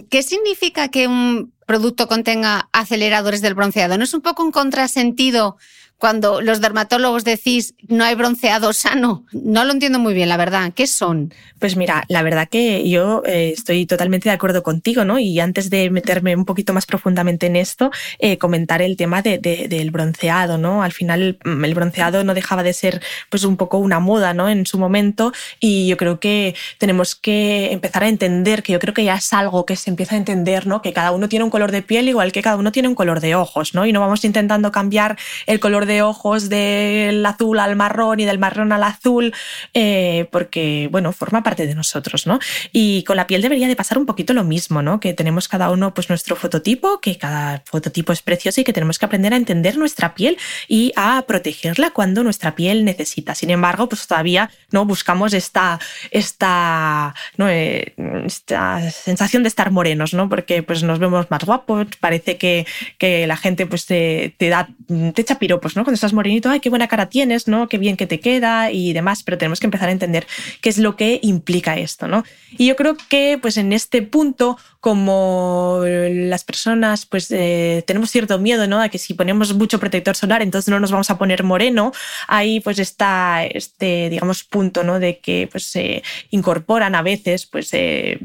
¿Qué significa que un producto contenga aceleradores del bronceado? ¿No es un poco un contrasentido cuando los dermatólogos decís no hay bronceado sano? No lo entiendo muy bien, la verdad. ¿Qué son? Pues mira, la verdad que yo eh, estoy totalmente de acuerdo contigo, ¿no? Y antes de meterme un poquito más profundamente en esto, eh, comentar el tema de, del bronceado, ¿no? Al final mm, el bronceado no dejaba de ser pues un poco una moda, ¿no? En su momento y yo creo que tenemos que empezar a entender que yo creo que ya es algo que se empieza a entender, ¿no? Que cada uno tiene un color de piel igual que cada uno tiene un color de ojos, ¿no? Y no vamos intentando cambiar el color de ojos del azul al marrón y del marrón al azul, eh, porque, bueno, forma parte de nosotros, ¿no? Y con la piel debería de pasar un poquito lo mismo, ¿no? Que tenemos cada uno pues nuestro fototipo, que cada fototipo es precioso y que tenemos que aprender a entender nuestra piel y a protegerla cuando nuestra piel necesita. Sin embargo, pues todavía no buscamos esta, esta. Eh, esta sensación de estar morenos, ¿no? Porque pues nos vemos más guapos, parece que, que la gente pues te, te da, te echa piropos, ¿no? Cuando estás morenito, ay, qué buena cara tienes, ¿no? Qué bien que te queda y demás, pero tenemos que empezar a entender qué es lo que implica esto, ¿no? Y yo creo que pues en este punto, como las personas pues eh, tenemos cierto miedo, ¿no? A que si ponemos mucho protector solar, entonces no nos vamos a poner moreno, ahí pues está este, digamos, punto, ¿no? De que pues se incorporan a veces pues eh,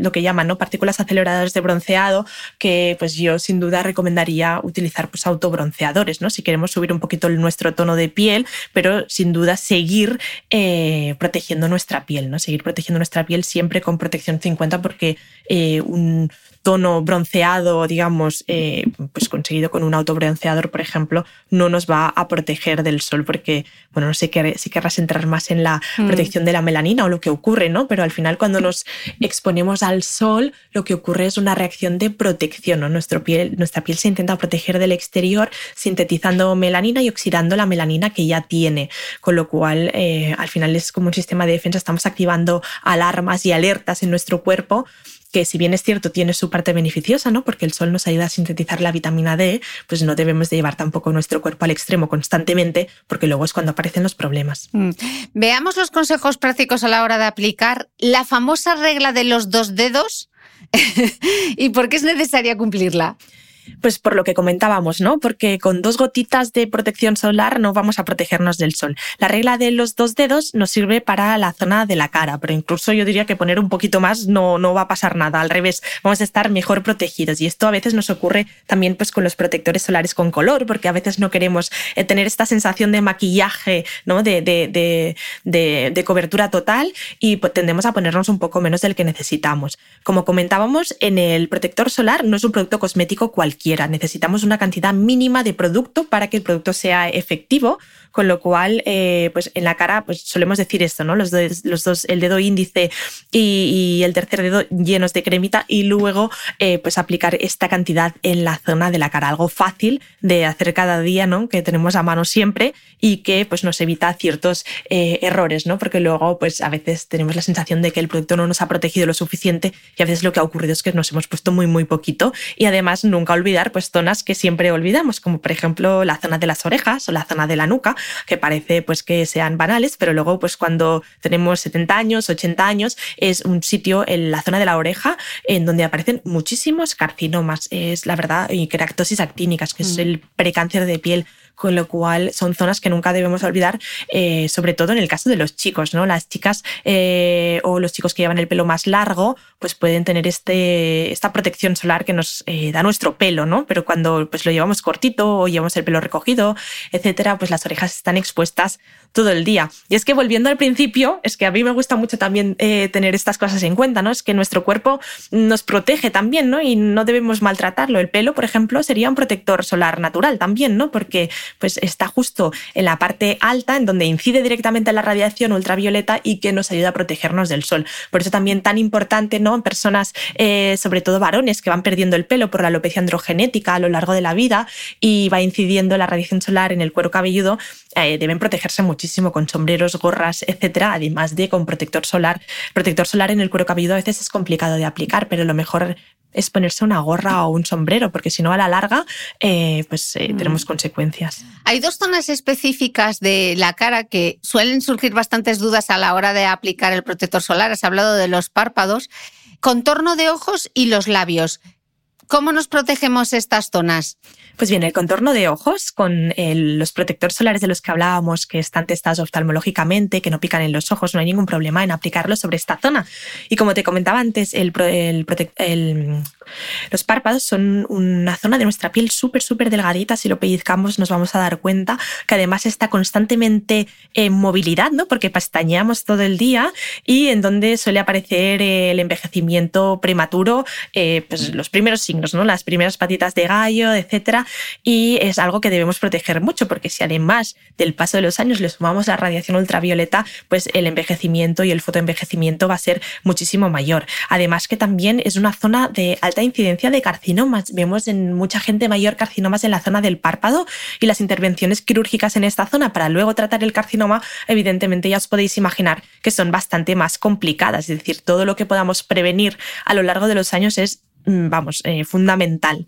lo que llaman ¿no? partículas aceleradoras de bronceado, que pues yo sin duda recomendaría utilizar pues autobronceadores, ¿no? Si queremos subir un poquito nuestro tono de piel, pero sin duda seguir eh, protegiendo nuestra piel, ¿no? Seguir protegiendo nuestra piel siempre con protección 50 porque eh, un tono bronceado, digamos, eh, pues conseguido con un autobronceador, por ejemplo, no nos va a proteger del sol porque, bueno, no sé si querrás entrar más en la mm. protección de la melanina o lo que ocurre, ¿no? Pero al final cuando nos exponemos al sol, lo que ocurre es una reacción de protección, ¿no? Nuestro piel, nuestra piel se intenta proteger del exterior sintetizando melanina y oxidando la melanina que ya tiene, con lo cual eh, al final es como un sistema de defensa, estamos activando alarmas y alertas en nuestro cuerpo que si bien es cierto tiene su parte beneficiosa, ¿no? Porque el sol nos ayuda a sintetizar la vitamina D, pues no debemos de llevar tampoco nuestro cuerpo al extremo constantemente, porque luego es cuando aparecen los problemas. Mm. Veamos los consejos prácticos a la hora de aplicar la famosa regla de los dos dedos [LAUGHS] y por qué es necesaria cumplirla. Pues por lo que comentábamos, ¿no? Porque con dos gotitas de protección solar no vamos a protegernos del sol. La regla de los dos dedos nos sirve para la zona de la cara, pero incluso yo diría que poner un poquito más no, no va a pasar nada. Al revés, vamos a estar mejor protegidos. Y esto a veces nos ocurre también pues con los protectores solares con color, porque a veces no queremos eh, tener esta sensación de maquillaje, ¿no? De, de, de, de cobertura total y pues, tendemos a ponernos un poco menos del que necesitamos. Como comentábamos, en el protector solar no es un producto cosmético cualquiera Necesitamos una cantidad mínima de producto para que el producto sea efectivo, con lo cual, eh, pues en la cara, pues solemos decir esto, ¿no? Los, los dos, el dedo índice y, el tercer dedo llenos de cremita y luego, eh, pues aplicar esta cantidad en la zona de la cara, algo fácil de hacer cada día, ¿no? Que tenemos a mano siempre y que, pues nos evita ciertos eh, errores, ¿no? Porque luego, pues a veces tenemos la sensación de que el producto no nos ha protegido lo suficiente y a veces lo que ha ocurrido es que nos hemos puesto muy, muy poquito y además nunca olvidar, pues zonas que siempre olvidamos, como por ejemplo la zona de las orejas o la zona de la nuca, que parece pues que sean banales, pero luego pues cuando tenemos 70 años, 80 años, es un sitio en la zona de la oreja en donde aparecen muchísimos carcinomas, es la verdad, y queratosis actínicas, que es mm. el precáncer de piel con lo cual son zonas que nunca debemos olvidar, eh, sobre todo en el caso de los chicos, ¿no? Las chicas eh, o los chicos que llevan el pelo más largo, pues pueden tener este, esta protección solar que nos eh, da nuestro pelo, ¿no? Pero cuando pues, lo llevamos cortito o llevamos el pelo recogido, etcétera, pues las orejas están expuestas todo el día. Y es que volviendo al principio, es que a mí me gusta mucho también tener estas cosas en cuenta, ¿no? Es que nuestro cuerpo nos protege también, ¿no? Y no debemos maltratarlo. El pelo, por ejemplo, sería un protector solar natural también, ¿no? Porque pues está justo en la parte alta, en donde incide directamente la radiación ultravioleta y que nos ayuda a protegernos del sol. Por eso también tan importante, ¿no? En personas, eh, sobre todo varones, que van perdiendo el pelo por la alopecia androgenética a lo largo de la vida y va incidiendo la radiación solar en el cuero cabelludo, eh, deben protegerse muchísimo con sombreros, gorras, etcétera, además de con protector solar. Protector solar en el cuero cabelludo a veces es complicado de aplicar, pero lo mejor es ponerse una gorra o un sombrero, porque si no a la larga, eh, pues eh, mm. tenemos consecuencias. Hay dos zonas específicas de la cara que suelen surgir bastantes dudas a la hora de aplicar el protector solar. Has hablado de los párpados, contorno de ojos y los labios. ¿Cómo nos protegemos estas zonas? Pues bien, el contorno de ojos con los protectores solares de los que hablábamos, que están testados oftalmológicamente, que no pican en los ojos, no hay ningún problema en aplicarlos sobre esta zona. Y como te comentaba antes, el, los párpados son una zona de nuestra piel súper, súper delgadita. Si lo pellizcamos nos vamos a dar cuenta que además está constantemente en movilidad, ¿no? porque pestañeamos todo el día y en donde suele aparecer el envejecimiento prematuro, eh, pues los primeros signos, ¿no? las primeras patitas de gallo, etcétera y es algo que debemos proteger mucho porque si además del paso de los años le sumamos la radiación ultravioleta, pues el envejecimiento y el fotoenvejecimiento va a ser muchísimo mayor. Además que también es una zona de alta incidencia de carcinomas. Vemos en mucha gente mayor carcinomas en la zona del párpado y las intervenciones quirúrgicas en esta zona para luego tratar el carcinoma, evidentemente ya os podéis imaginar que son bastante más complicadas. Es decir, todo lo que podamos prevenir a lo largo de los años es vamos, eh, fundamental.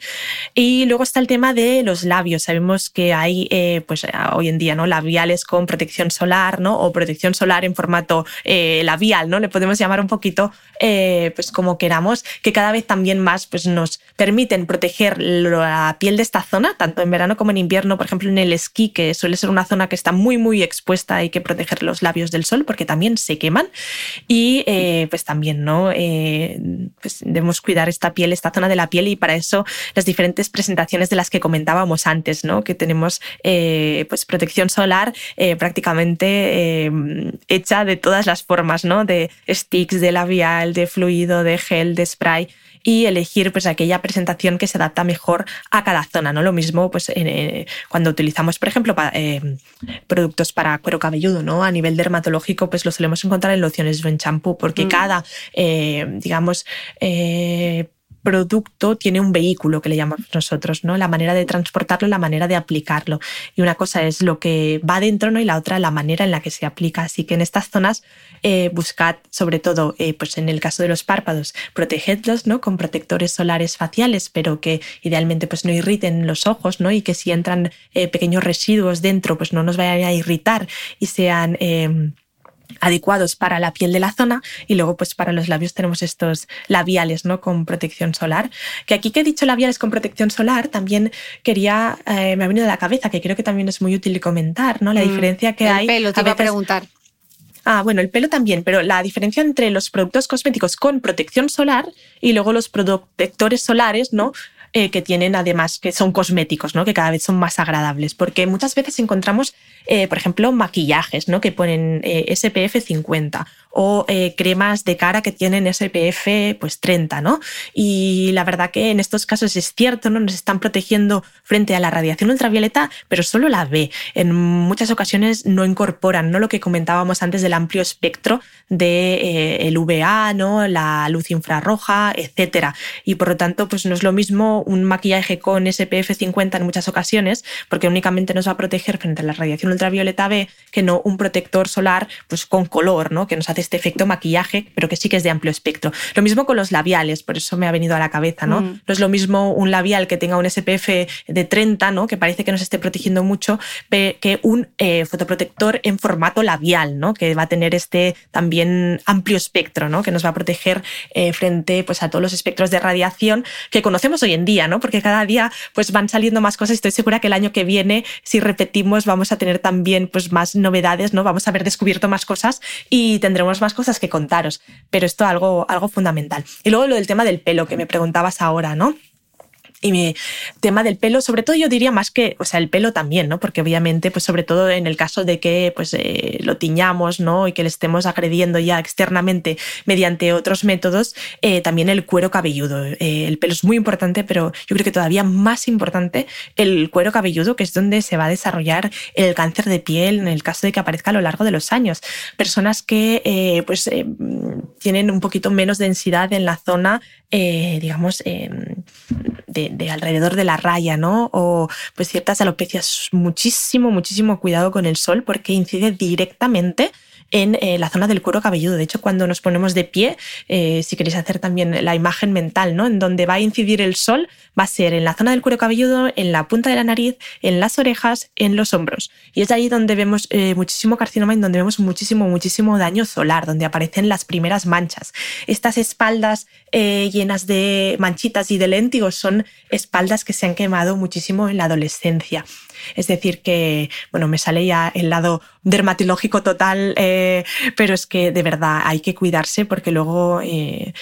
Y luego está el tema de los labios. Sabemos que hay, eh, pues hoy en día, ¿no? Labiales con protección solar, ¿no? O protección solar en formato eh, labial, ¿no? Le podemos llamar un poquito, pues como queramos, que cada vez también más, pues nos permiten proteger la piel de esta zona, tanto en verano como en invierno, por ejemplo, en el esquí, que suele ser una zona que está muy, muy expuesta, hay que proteger los labios del sol porque también se queman. Y pues también, ¿no? pues debemos cuidar esta piel esta zona de la piel y para eso las diferentes presentaciones de las que comentábamos antes, ¿no? que tenemos eh, pues protección solar eh, prácticamente eh, hecha de todas las formas, ¿no? de sticks, de labial, de fluido, de gel, de spray y elegir pues aquella presentación que se adapta mejor a cada zona. ¿no? Lo mismo pues, cuando utilizamos, por ejemplo, productos para cuero cabelludo, ¿no? a nivel dermatológico, pues lo solemos encontrar en lociones o en champú, porque mm. cada, digamos, producto tiene un vehículo que le llamamos nosotros, ¿no? La manera de transportarlo, la manera de aplicarlo. Y una cosa es lo que va dentro, ¿no? Y la otra la manera en la que se aplica. Así que en estas zonas eh, buscad, sobre todo, eh, pues en el caso de los párpados, protegedlos, ¿no? Con protectores solares faciales, pero que idealmente pues no irriten los ojos, ¿no? Y que si entran eh, pequeños residuos dentro, pues no nos vayan a irritar y sean adecuados para la piel de la zona y luego pues para los labios tenemos estos labiales ¿no? con protección solar que aquí que he dicho labiales con protección solar también quería eh, me ha venido a la cabeza que creo que también es muy útil comentar ¿no? la mm, diferencia que hay el pelo te iba a preguntar Ah, bueno, el pelo también, pero la diferencia entre los productos cosméticos con protección solar y luego los protectores solares, ¿no? Eh, que tienen además, que son cosméticos, ¿no? que cada vez son más agradables, porque muchas veces encontramos, eh, por ejemplo, maquillajes ¿no? que ponen eh, SPF 50 o cremas de cara que tienen SPF pues 30, ¿no? Y la verdad que en estos casos es cierto, ¿no? Nos están protegiendo frente a la radiación ultravioleta, pero solo la B. En muchas ocasiones no incorporan, ¿no? Lo que comentábamos antes del amplio espectro de el VA, ¿no? La luz infrarroja, etcétera. Y por lo tanto, pues no es lo mismo un maquillaje con SPF 50 en muchas ocasiones, porque únicamente nos va a proteger frente a la radiación ultravioleta B, que no un protector solar pues con color, ¿no? que nos hace este efecto maquillaje, pero que sí que es de amplio espectro. Lo mismo con los labiales, por eso me ha venido a la cabeza. No, mm. no es lo mismo un labial que tenga un SPF de 30, ¿no? que parece que nos esté protegiendo mucho, que un eh, fotoprotector en formato labial, ¿no? que va a tener este también amplio espectro, ¿no? que nos va a proteger eh, frente pues, a todos los espectros de radiación que conocemos hoy en día ¿no? Porque cada día pues van saliendo más cosas. Estoy segura que el año que viene, si repetimos, vamos a tener también pues más novedades, ¿no? Vamos a haber descubierto más cosas y tendremos más cosas que contaros. Pero esto algo, algo fundamental. Y luego lo del tema del pelo que me preguntabas ahora, ¿no? Y mi tema del pelo, sobre todo yo diría más que, o sea, el pelo también, ¿no? Porque obviamente, pues sobre todo en el caso de que pues eh, lo tiñamos, ¿no? Y que le estemos agrediendo ya externamente mediante otros métodos, eh, también el cuero cabelludo. Eh, el pelo es muy importante, pero yo creo que todavía más importante el cuero cabelludo, que es donde se va a desarrollar el cáncer de piel en el caso de que aparezca a lo largo de los años. Personas que pues tienen un poquito menos densidad en la zona, digamos, de, de, alrededor de la raya, ¿no? O pues ciertas alopecias, muchísimo, muchísimo cuidado con el sol porque incide directamente en eh, la zona del cuero cabelludo. De hecho, cuando nos ponemos de pie, eh, si queréis hacer también la imagen mental, ¿no? En donde va a incidir el sol, va a ser en la zona del cuero cabelludo, en la punta de la nariz, en las orejas, en los hombros. Y es ahí donde vemos eh, muchísimo carcinoma, en donde vemos muchísimo, muchísimo daño solar, donde aparecen las primeras manchas. Estas espaldas llenas de manchitas y de léntigos son espaldas que se han quemado muchísimo en la adolescencia. Es decir, que, bueno, me sale ya el lado dermatológico total, eh, pero es que de verdad hay que cuidarse porque luego eh,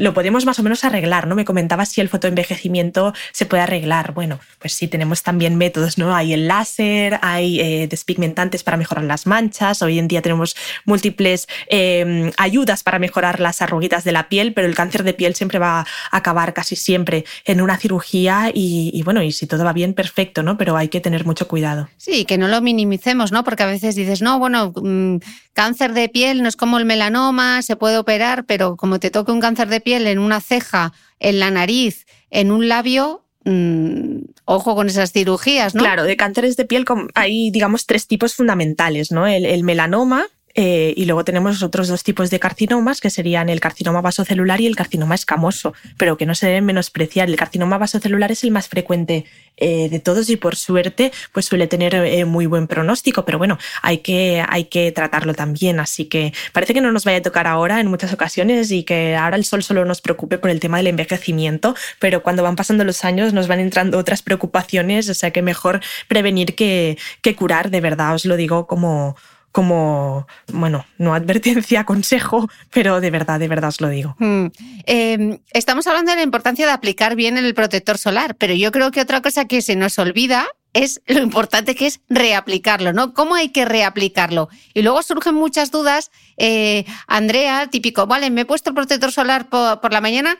lo podemos más o menos arreglar, ¿no? Me comentabas si el fotoenvejecimiento se puede arreglar. Bueno, pues sí, tenemos también métodos, ¿no? Hay el láser, hay eh, despigmentantes para mejorar las manchas, hoy en día tenemos múltiples em, ayudas para mejorar las arruguitas de la piel, pero el cáncer de piel siempre va a acabar casi siempre en una cirugía y, bueno, y si todo va bien, perfecto, ¿no? Pero hay que tener mucho cuidado. Sí, que no lo minimicemos, ¿no? Porque a veces dices, no, bueno, mm, cáncer de piel no es como el melanoma, se puede operar, pero como te toque un cáncer de piel en una ceja, en la nariz, en un labio, mm, ojo con esas cirugías, ¿no? Claro, de cánceres de piel hay, digamos, tres tipos fundamentales, ¿no? el melanoma, eh, y luego tenemos otros dos tipos de carcinomas, que serían el carcinoma vasocelular y el carcinoma escamoso, pero que no se deben menospreciar. El carcinoma vasocelular es el más frecuente eh, de todos y por suerte pues suele tener eh, muy buen pronóstico, pero bueno, hay que, hay que tratarlo también. Así que parece que no nos vaya a tocar ahora en muchas ocasiones y que ahora el sol solo nos preocupe por el tema del envejecimiento, pero cuando van pasando los años nos van entrando otras preocupaciones, o sea que mejor prevenir que, que curar, de verdad, os lo digo como como, bueno, no advertencia, [LAUGHS] consejo, pero de verdad, de verdad os lo digo. Hmm. Em, estamos hablando de la importancia de aplicar bien el protector solar, pero yo creo que otra cosa que se nos olvida es lo importante que es reaplicarlo, ¿no? ¿Cómo hay que reaplicarlo? Y luego surgen muchas dudas. Eh, Andrea, típico, vale, me he puesto el protector solar por, la mañana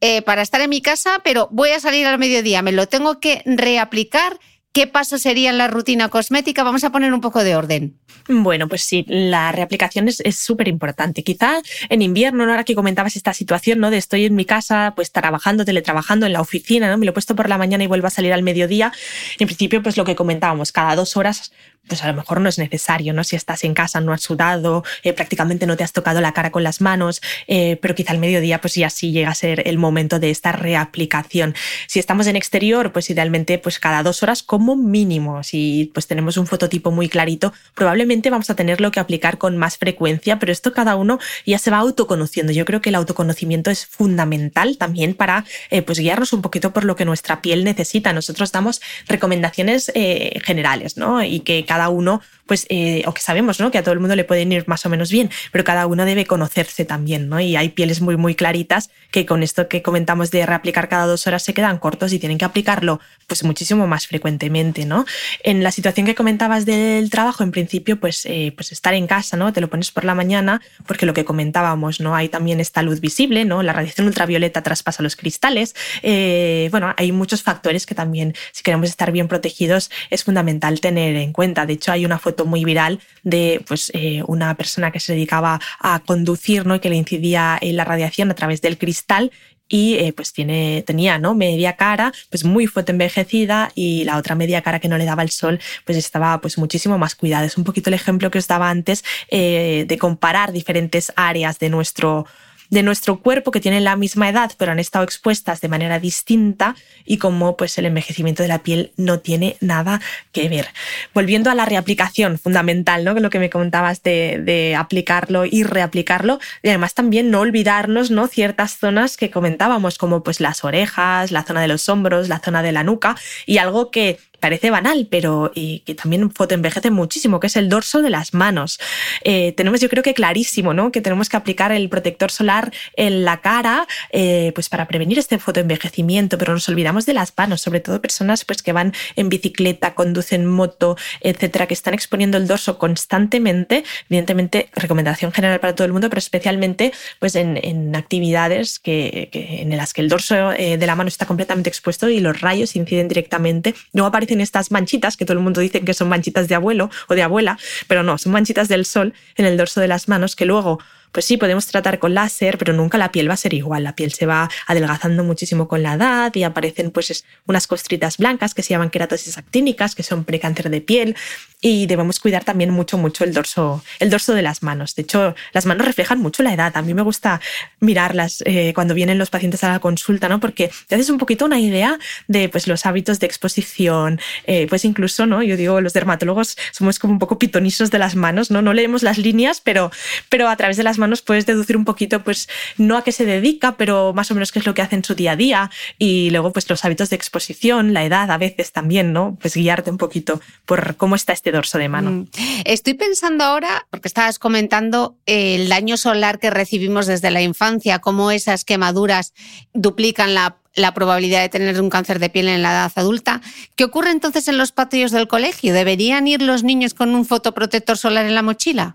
eh, para estar en mi casa, pero voy a salir al mediodía, me lo tengo que reaplicar ¿Qué paso sería en la rutina cosmética? Vamos a poner un poco de orden. Bueno, pues sí, la reaplicación es súper importante. Quizá en invierno, ¿no? ahora que comentabas esta situación, ¿no? De estoy en mi casa, pues trabajando, teletrabajando en la oficina, ¿no? Me lo he puesto por la mañana y vuelvo a salir al mediodía. En principio, pues lo que comentábamos, cada dos horas pues a lo mejor no es necesario, ¿no? Si estás en casa, no has sudado, eh, prácticamente no te has tocado la cara con las manos, eh, pero quizá al mediodía, pues ya sí llega a ser el momento de esta reaplicación. Si estamos en exterior, pues idealmente, pues cada dos horas como mínimo. Si pues tenemos un fototipo muy clarito, probablemente vamos a tenerlo que aplicar con más frecuencia, pero esto cada uno ya se va autoconociendo. Yo creo que el autoconocimiento es fundamental también para eh, pues guiarnos un poquito por lo que nuestra piel necesita. Nosotros damos recomendaciones generales, ¿no? Y que cada cada uno, pues, eh, o que sabemos, ¿no? Que a todo el mundo le pueden ir más o menos bien, pero cada uno debe conocerse también, ¿no? Y hay pieles muy, muy claritas que con esto que comentamos de reaplicar cada dos horas se quedan cortos y tienen que aplicarlo, pues, muchísimo más frecuentemente, ¿no? En la situación que comentabas del trabajo, en principio, pues, eh, pues estar en casa, ¿no? Te lo pones por la mañana, porque lo que comentábamos, ¿no? Hay también esta luz visible, ¿no? La radiación ultravioleta traspasa los cristales. Eh, bueno, hay muchos factores que también, si queremos estar bien protegidos, es fundamental tener en cuenta. De hecho, hay una foto muy viral de pues, eh, una persona que se dedicaba a conducir ¿no? y que le incidía en la radiación a través del cristal y eh, pues tiene, tenía ¿no? media cara pues muy fuerte envejecida y la otra media cara que no le daba el sol pues estaba pues muchísimo más cuidada. Es un poquito el ejemplo que os daba antes eh, de comparar diferentes áreas de nuestro de nuestro cuerpo que tienen la misma edad pero han estado expuestas de manera distinta y como pues el envejecimiento de la piel no tiene nada que ver. Volviendo a la reaplicación fundamental, ¿no? Lo que me comentabas de, de aplicarlo y reaplicarlo y además también no olvidarnos, ¿no? Ciertas zonas que comentábamos como pues las orejas, la zona de los hombros, la zona de la nuca y algo que parece banal, pero que también fotoenvejece muchísimo, que es el dorso de las manos. Eh, tenemos yo creo que clarísimo, ¿no? Que tenemos que aplicar el protector solar en la cara, eh, pues para prevenir este fotoenvejecimiento, pero nos olvidamos de las manos, sobre todo personas pues que van en bicicleta, conducen moto, etcétera, que están exponiendo el dorso constantemente. Evidentemente, recomendación general para todo el mundo, pero especialmente pues en, actividades que, en las que el dorso eh, de la mano está completamente expuesto y los rayos inciden directamente. Luego aparece estas manchitas, que todo el mundo dice que son manchitas de abuelo o de abuela, pero no, son manchitas del sol en el dorso de las manos que luego pues sí, podemos tratar con láser, pero nunca la piel va a ser igual. La piel se va adelgazando muchísimo con la edad y aparecen pues unas costritas blancas que se llaman queratosis actínicas, que son precáncer de piel. y debemos cuidar también mucho, mucho el dorso, el dorso de las manos. De hecho, las manos reflejan mucho la edad. A mí me gusta mirarlas eh, cuando vienen los pacientes a la consulta, ¿no? Porque te haces un poquito una idea de pues, los hábitos de exposición, eh, pues incluso, ¿no? Yo digo, los dermatólogos somos como un poco pitonisos de las manos, ¿no? No leemos las líneas, pero, pero a través de las manos puedes deducir un poquito, pues, no a qué se dedica, pero más o menos qué es lo que hace en su día a día y luego, pues, los hábitos de exposición, la edad a veces también, ¿no? Pues guiarte un poquito por cómo está este dorso de mano. Mm. Estoy pensando ahora, porque estabas comentando el daño solar que recibimos desde la infancia, cómo esas quemaduras duplican la, la probabilidad de tener un cáncer de piel en la edad adulta. ¿Qué ocurre entonces en los patios del colegio? ¿Deberían ir los niños con un fotoprotector solar en la mochila?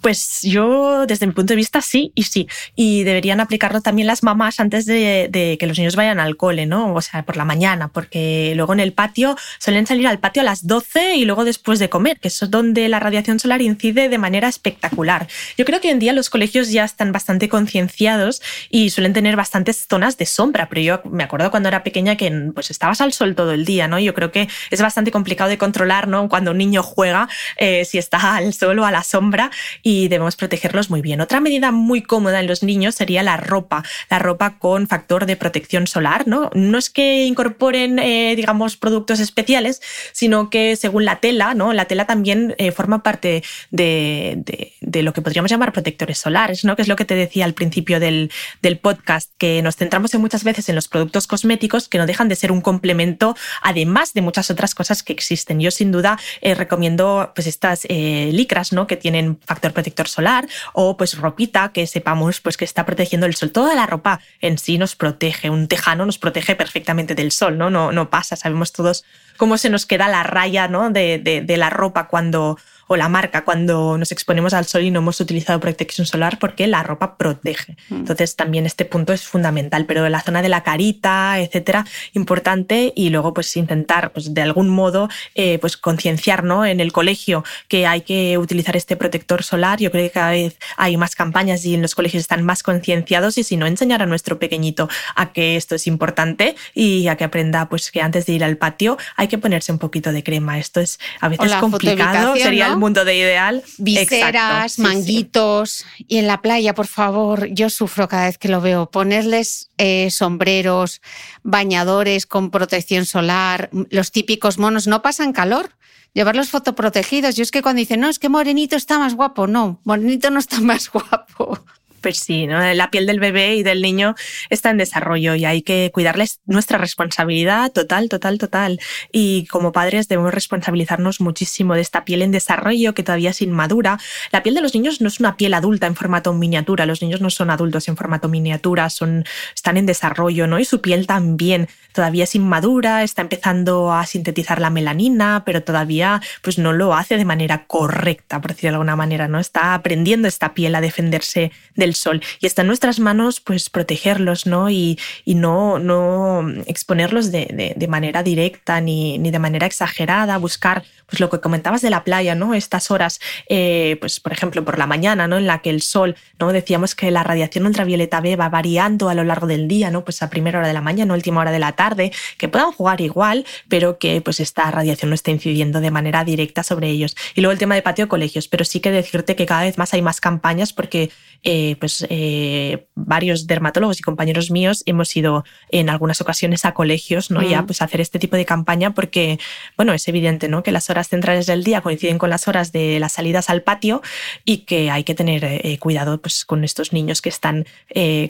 Pues yo, desde mi punto de vista, sí y sí. Y deberían aplicarlo también las mamás antes de, que los niños vayan al cole, ¿no? O sea, por la mañana, porque luego en el patio suelen salir al patio a las 12 y luego después de comer, que es donde la radiación solar incide de manera espectacular. Yo creo que hoy en día los colegios ya están bastante concienciados y suelen tener bastantes zonas de sombra, pero yo me acuerdo cuando era pequeña que pues estabas al sol todo el día, ¿no? Yo creo que es bastante complicado de controlar, ¿no? Cuando un niño juega, eh, si está al sol o a la sombra y debemos protegerlos muy bien. Otra medida muy cómoda en los niños sería la ropa, la ropa con factor de protección solar. No, no es que incorporen, eh, digamos, productos especiales, sino que según la tela, ¿no? la tela también eh, forma parte de, de, lo que podríamos llamar protectores solares, ¿no? que es lo que te decía al principio del, del podcast, que nos centramos en muchas veces en los productos cosméticos que no dejan de ser un complemento, además de muchas otras cosas que existen. Yo sin duda eh, recomiendo pues estas licras ¿no? que tienen factor protector solar o pues ropita que sepamos pues que está protegiendo el sol. Toda la ropa en sí nos protege, un tejano nos protege perfectamente del sol, ¿no? No, no pasa, sabemos todos cómo se nos queda la raya ¿no? de, de la ropa cuando o la marca cuando nos exponemos al sol y no hemos utilizado protección solar porque la ropa protege. Mm. Entonces también este punto es fundamental, pero la zona de la carita, etcétera, importante y luego pues intentar pues de algún modo eh, pues concienciar ¿no? en el colegio que hay que utilizar este protector solar. Yo creo que cada vez hay más campañas y en los colegios están más concienciados y si no enseñar a nuestro pequeñito a que esto es importante y a que aprenda pues que antes de ir al patio hay que ponerse un poquito de crema. Esto es a veces complicado, sería mundo de ideal. Viseras, manguitos. Y en la playa, por favor, yo sufro cada vez que lo veo. Ponerles eh, sombreros, bañadores con protección solar, los típicos monos, no pasan calor. Llevarlos fotoprotegidos. Yo es que cuando dicen, no, es que Morenito está más guapo. No, Morenito no está [LAUGHS] más guapo pues sí, la piel del bebé y del niño está en desarrollo y hay que cuidarles nuestra responsabilidad total, total, total. Y como padres debemos responsabilizarnos muchísimo de esta piel en desarrollo que todavía es inmadura. La piel de los niños no es una piel adulta en formato miniatura, los niños no son adultos en formato miniatura, son, están en desarrollo, ¿no? Y su piel también todavía es inmadura, está empezando a sintetizar la melanina, pero todavía pues no lo hace de manera correcta, por decirlo de alguna manera, ¿no? Está aprendiendo esta piel a defenderse del sol. Y está en nuestras manos pues protegerlos, ¿no? Y, no, no exponerlos de, de, manera directa ni, ni, de manera exagerada, buscar pues lo que comentabas de la playa, ¿no? Estas horas, eh, pues por ejemplo, por la mañana, ¿no? En la que el sol, ¿no? Decíamos que la radiación ultravioleta B va variando a lo largo del día, ¿no? Pues a primera hora de la mañana, última hora de la tarde, que puedan jugar igual, pero que pues esta radiación no esté incidiendo de manera directa sobre ellos. Y luego el tema de patio colegios, pero sí que decirte que cada vez más hay más campañas porque eh, pues eh, varios dermatólogos y compañeros míos hemos ido en algunas ocasiones a colegios, ¿no? Ya mm. pues hacer este tipo de campaña porque, bueno, es evidente, ¿no? Que las horas centrales del día coinciden con las horas de las salidas al patio y que hay que tener eh, cuidado pues con estos niños que están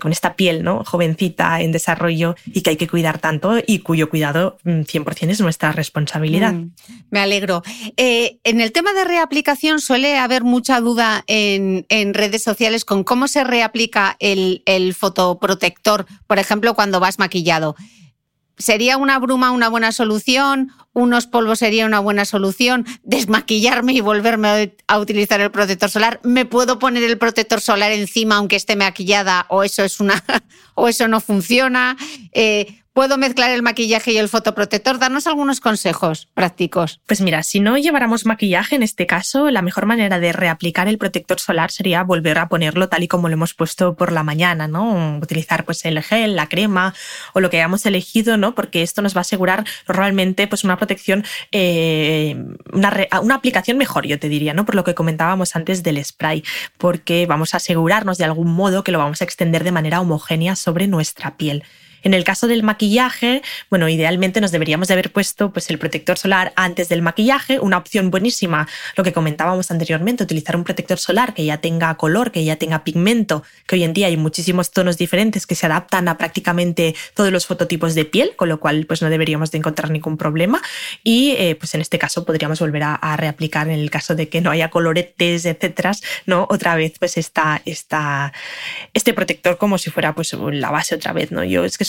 con esta piel, ¿no? Jovencita en desarrollo y que hay que cuidar tanto y cuyo cuidado 100% mm, es nuestra responsabilidad. Mm, me alegro. en el tema de reaplicación suele haber mucha duda en, en redes sociales con cómo se reaplica el, el fotoprotector, por ejemplo, cuando vas maquillado. ¿Sería una bruma una buena solución? ¿Unos polvos sería una buena solución? ¿Desmaquillarme y volverme a utilizar el protector solar? ¿Me puedo poner el protector solar encima aunque esté maquillada o eso, es una, [LAUGHS] o eso no funciona? Eh, puedo mezclar el maquillaje y el fotoprotector? Danos algunos consejos prácticos. Pues mira, si no lleváramos maquillaje en este caso, la mejor manera de reaplicar el protector solar sería volver a ponerlo tal y como lo hemos puesto por la mañana, ¿no? Utilizar pues el gel, la crema o lo que hayamos elegido, ¿no? Porque esto nos va a asegurar normalmente pues una protección, eh, una, una aplicación mejor, yo te diría, ¿no? Por lo que comentábamos antes del spray, porque vamos a asegurarnos de algún modo que lo vamos a extender de manera homogénea sobre nuestra piel. En el caso del maquillaje, bueno, idealmente nos deberíamos de haber puesto pues, el protector solar antes del maquillaje, una opción buenísima, lo que comentábamos anteriormente, utilizar un protector solar que ya tenga color, que ya tenga pigmento, que hoy en día hay muchísimos tonos diferentes que se adaptan a prácticamente todos los fototipos de piel, con lo cual pues no deberíamos de encontrar ningún problema y eh, pues en este caso podríamos volver a, reaplicar en el caso de que no haya coloretes, etcétera, ¿no? Otra vez pues esta, esta, este protector como si fuera pues la base otra vez, ¿no? Yo es que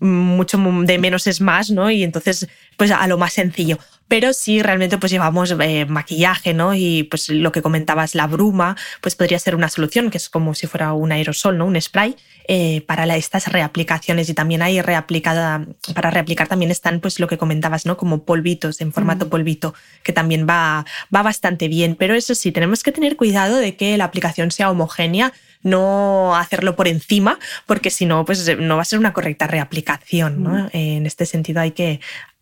mucho de menos es más, ¿no? Y entonces, pues a lo más sencillo. Pero si realmente pues llevamos eh, maquillaje, ¿no? Y pues lo que comentabas, la bruma, pues podría ser una solución, que es como si fuera un aerosol, ¿no? Un spray eh, para estas reaplicaciones. Y también hay reaplicada, para reaplicar también están pues lo que comentabas, ¿no? Como polvitos, en formato polvito, que también va, va bastante bien. Pero eso sí, tenemos que tener cuidado de que la aplicación sea homogénea no hacerlo por encima, porque si no, pues no va a ser una correcta reaplicación. ¿no? En este sentido hay que,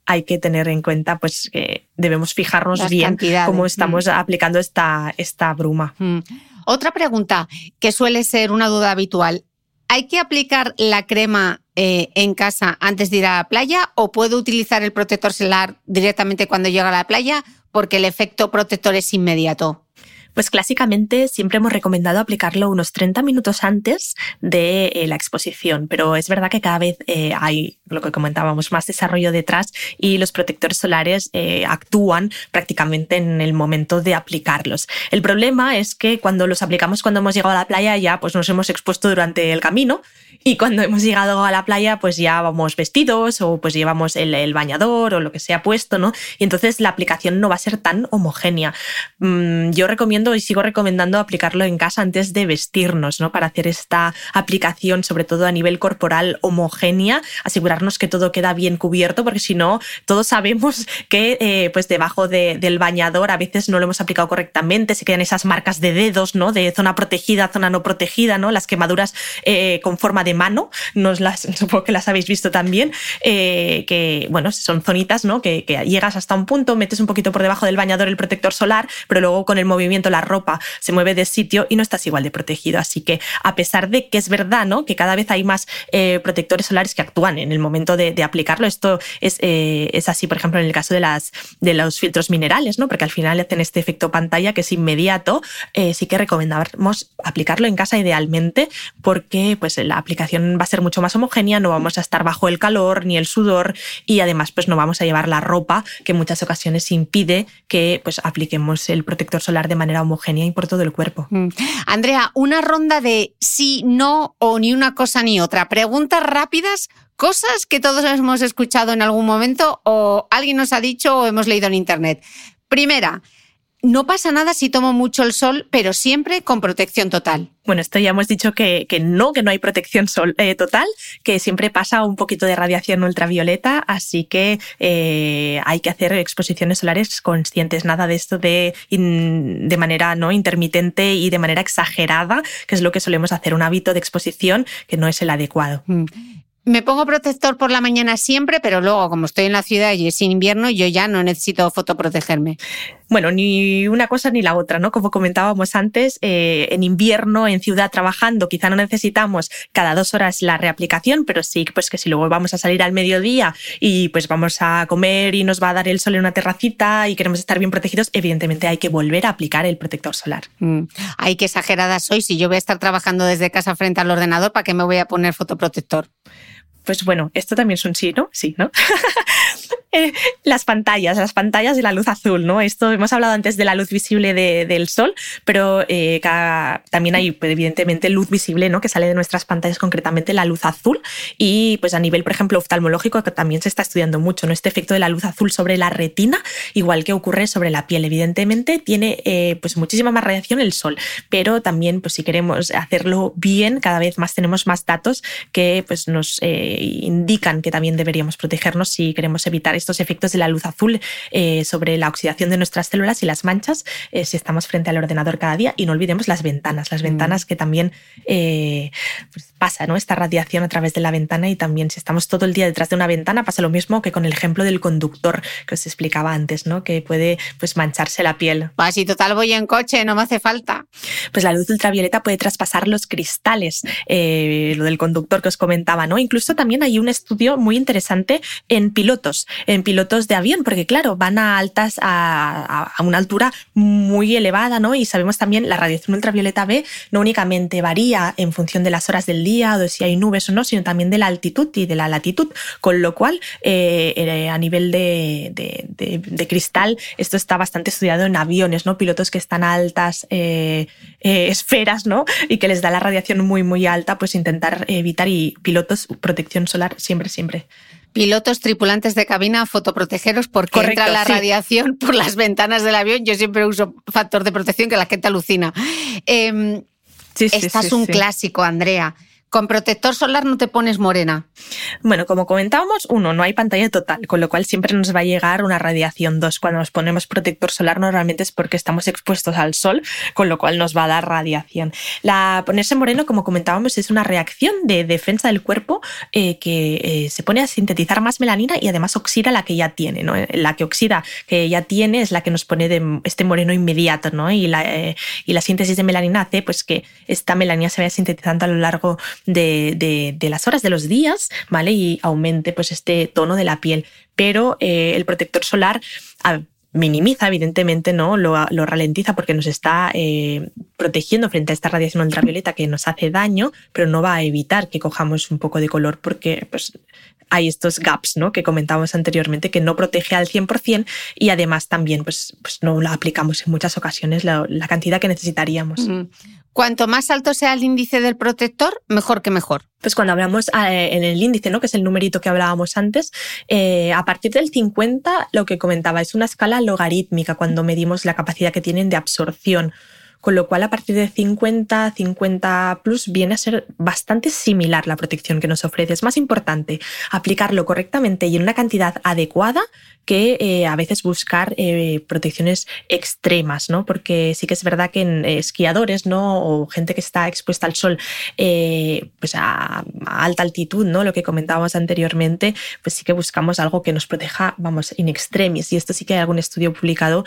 hay que tener en cuenta pues que debemos fijarnos bien cómo estamos aplicando esta, esta bruma. Otra pregunta que suele ser una duda habitual. ¿Hay que aplicar la crema eh, en casa antes de ir a la playa o puedo utilizar el protector solar directamente cuando llega a la playa porque el efecto protector es inmediato? Pues clásicamente siempre hemos recomendado aplicarlo unos 30 minutos antes de eh, la exposición, pero es verdad que cada vez eh, hay, lo que comentábamos, más desarrollo detrás y los protectores solares eh, actúan prácticamente en el momento de aplicarlos. El problema es que cuando los aplicamos cuando hemos llegado a la playa ya pues nos hemos expuesto durante el camino y cuando hemos llegado a la playa pues ya vamos vestidos o pues llevamos el, bañador o lo que sea puesto, ¿no? Y entonces la aplicación no va a ser tan homogénea. Mm, yo recomiendo y sigo recomendando aplicarlo en casa antes de vestirnos, ¿no? Para hacer esta aplicación, sobre todo a nivel corporal homogénea, asegurarnos que todo queda bien cubierto, porque si no, todos sabemos que eh, pues debajo del bañador a veces no lo hemos aplicado correctamente, se quedan esas marcas de dedos, ¿no? De zona protegida, zona no protegida, ¿no? Las quemaduras eh, con forma de mano, nos las, [LAUGHS] supongo que las habéis visto también, eh, que, bueno, son zonitas, ¿no? Que, que llegas hasta un punto, metes un poquito por debajo del bañador el protector solar, pero luego con el movimiento la ropa se mueve de sitio y no estás igual de protegido. Así que a pesar de que es verdad ¿no? que cada vez hay más eh, protectores solares que actúan en el momento de, aplicarlo, esto es, eh, es, así, por ejemplo, en el caso de, las, de los filtros minerales, ¿no? porque al final hacen este efecto pantalla que es inmediato, eh, sí que recomendamos aplicarlo en casa idealmente porque pues, la aplicación va a ser mucho más homogénea, no vamos a estar bajo el calor ni el sudor y además pues, no vamos a llevar la ropa que en muchas ocasiones impide que pues, apliquemos el protector solar de manera homogénea y por todo el cuerpo. Mm. Andrea, una ronda de sí, no o ni una cosa ni otra. Preguntas rápidas, cosas que todos hemos escuchado en algún momento o alguien nos ha dicho o hemos leído en Internet. Primera, no pasa nada si tomo mucho el sol, pero siempre con protección total. Bueno, esto ya hemos dicho que, no, que no hay protección sol, eh, total, que siempre pasa un poquito de radiación ultravioleta, así que eh, hay que hacer exposiciones solares conscientes, nada de esto de, de manera no intermitente y de manera exagerada, que es lo que solemos hacer, un hábito de exposición que no es el adecuado. Mm. Me pongo protector por la mañana siempre, pero luego, como estoy en la ciudad y es invierno, yo ya no necesito fotoprotegerme. Bueno, ni una cosa ni la otra, ¿no? Como comentábamos antes, eh, en invierno, en ciudad trabajando, quizá no necesitamos cada dos horas la reaplicación, pero sí pues que si luego vamos a salir al mediodía y pues vamos a comer y nos va a dar el sol en una terracita y queremos estar bien protegidos, evidentemente hay que volver a aplicar el protector solar. Mm. Ay, qué exagerada soy. Si yo voy a estar trabajando desde casa frente al ordenador, ¿para qué me voy a poner fotoprotector? Pues bueno, esto también es un sí, ¿no? Sí, ¿no? [LAUGHS] Eh, [LAUGHS] las pantallas, las pantallas de la luz azul, ¿no? Esto hemos hablado antes de la luz visible del sol, pero eh, también hay pues, evidentemente luz visible, ¿no? Que sale de nuestras pantallas, concretamente la luz azul. Y pues a nivel, por ejemplo, oftalmológico, que también se está estudiando mucho, ¿no? Este efecto de la luz azul sobre la retina, igual que ocurre sobre la piel. Evidentemente tiene eh, pues muchísima más radiación el sol, pero también pues si queremos hacerlo bien, cada vez más tenemos más datos que pues nos indican que también deberíamos protegernos si queremos evitar estos efectos de la luz azul eh, sobre la oxidación de nuestras células y las manchas eh, si estamos frente al ordenador cada día. Y no olvidemos las ventanas, las mm. ventanas que también eh, pues pasa ¿no? esta radiación a través de la ventana y también si estamos todo el día detrás de una ventana pasa lo mismo que con el ejemplo del conductor que os explicaba antes, ¿no? que puede pues, mancharse la piel. Pues si total voy en coche, no me hace falta. Pues la luz ultravioleta puede traspasar los cristales, lo del conductor que os comentaba, ¿no? Incluso también hay un estudio muy interesante en pilotos, en pilotos de avión, porque claro, van a altas, a, una altura muy elevada, ¿no? Y sabemos también la radiación ultravioleta B no únicamente varía en función de las horas del día o de si hay nubes o no, sino también de la altitud y de la latitud, con lo cual eh, eh, a nivel de, cristal esto está bastante estudiado en aviones, ¿no? Pilotos que están a altas eh, esferas, ¿no? Y que les da la radiación muy, muy alta, pues intentar evitar y pilotos, protección solar siempre, siempre. Pilotos, tripulantes de cabina, fotoprotegeros porque entra la radiación por las ventanas del avión. Yo siempre uso factor de protección que la gente alucina. Eh, sí, esta es un clásico, Andrea. Con protector solar no te pones morena. Bueno, como comentábamos, uno, no hay pantalla total, con lo cual siempre nos va a llegar una radiación. Dos, cuando nos ponemos protector solar normalmente es porque estamos expuestos al sol, con lo cual nos va a dar radiación. La ponerse moreno, como comentábamos, es una reacción de defensa del cuerpo eh, que eh, se pone a sintetizar más melanina y además oxida la que ya tiene. ¿no? La que oxida que ya tiene es la que nos pone de este moreno inmediato, ¿no? Y la, eh, y la síntesis de melanina hace pues que esta melanina se vaya sintetizando a lo largo de, las horas de los días, ¿vale? Y aumente pues este tono de la piel. Pero eh, el protector solar minimiza, evidentemente, ¿no? Lo, ralentiza porque nos está eh, protegiendo frente a esta radiación ultravioleta que nos hace daño, pero no va a evitar que cojamos un poco de color porque pues, hay estos gaps ¿no? que comentábamos anteriormente que no protege al 100% y además también pues, pues no la aplicamos en muchas ocasiones la, cantidad que necesitaríamos. Cuanto más alto sea el índice del protector, mejor que mejor. Pues cuando hablamos eh, en el índice, ¿no? que es el numerito que hablábamos antes, eh, a partir del 50, lo que comentaba, es una escala logarítmica cuando medimos la capacidad que tienen de absorción con lo cual a partir de 50, 50 plus viene a ser bastante similar la protección que nos ofrece. Es más importante aplicarlo correctamente y en una cantidad adecuada que eh, a veces buscar eh, protecciones extremas, ¿no? Porque sí que es verdad que en esquiadores, ¿no? O gente que está expuesta al sol eh, pues a, alta altitud, ¿no? Lo que comentábamos anteriormente, pues sí que buscamos algo que nos proteja, vamos, in extremis. Y esto sí que hay algún estudio publicado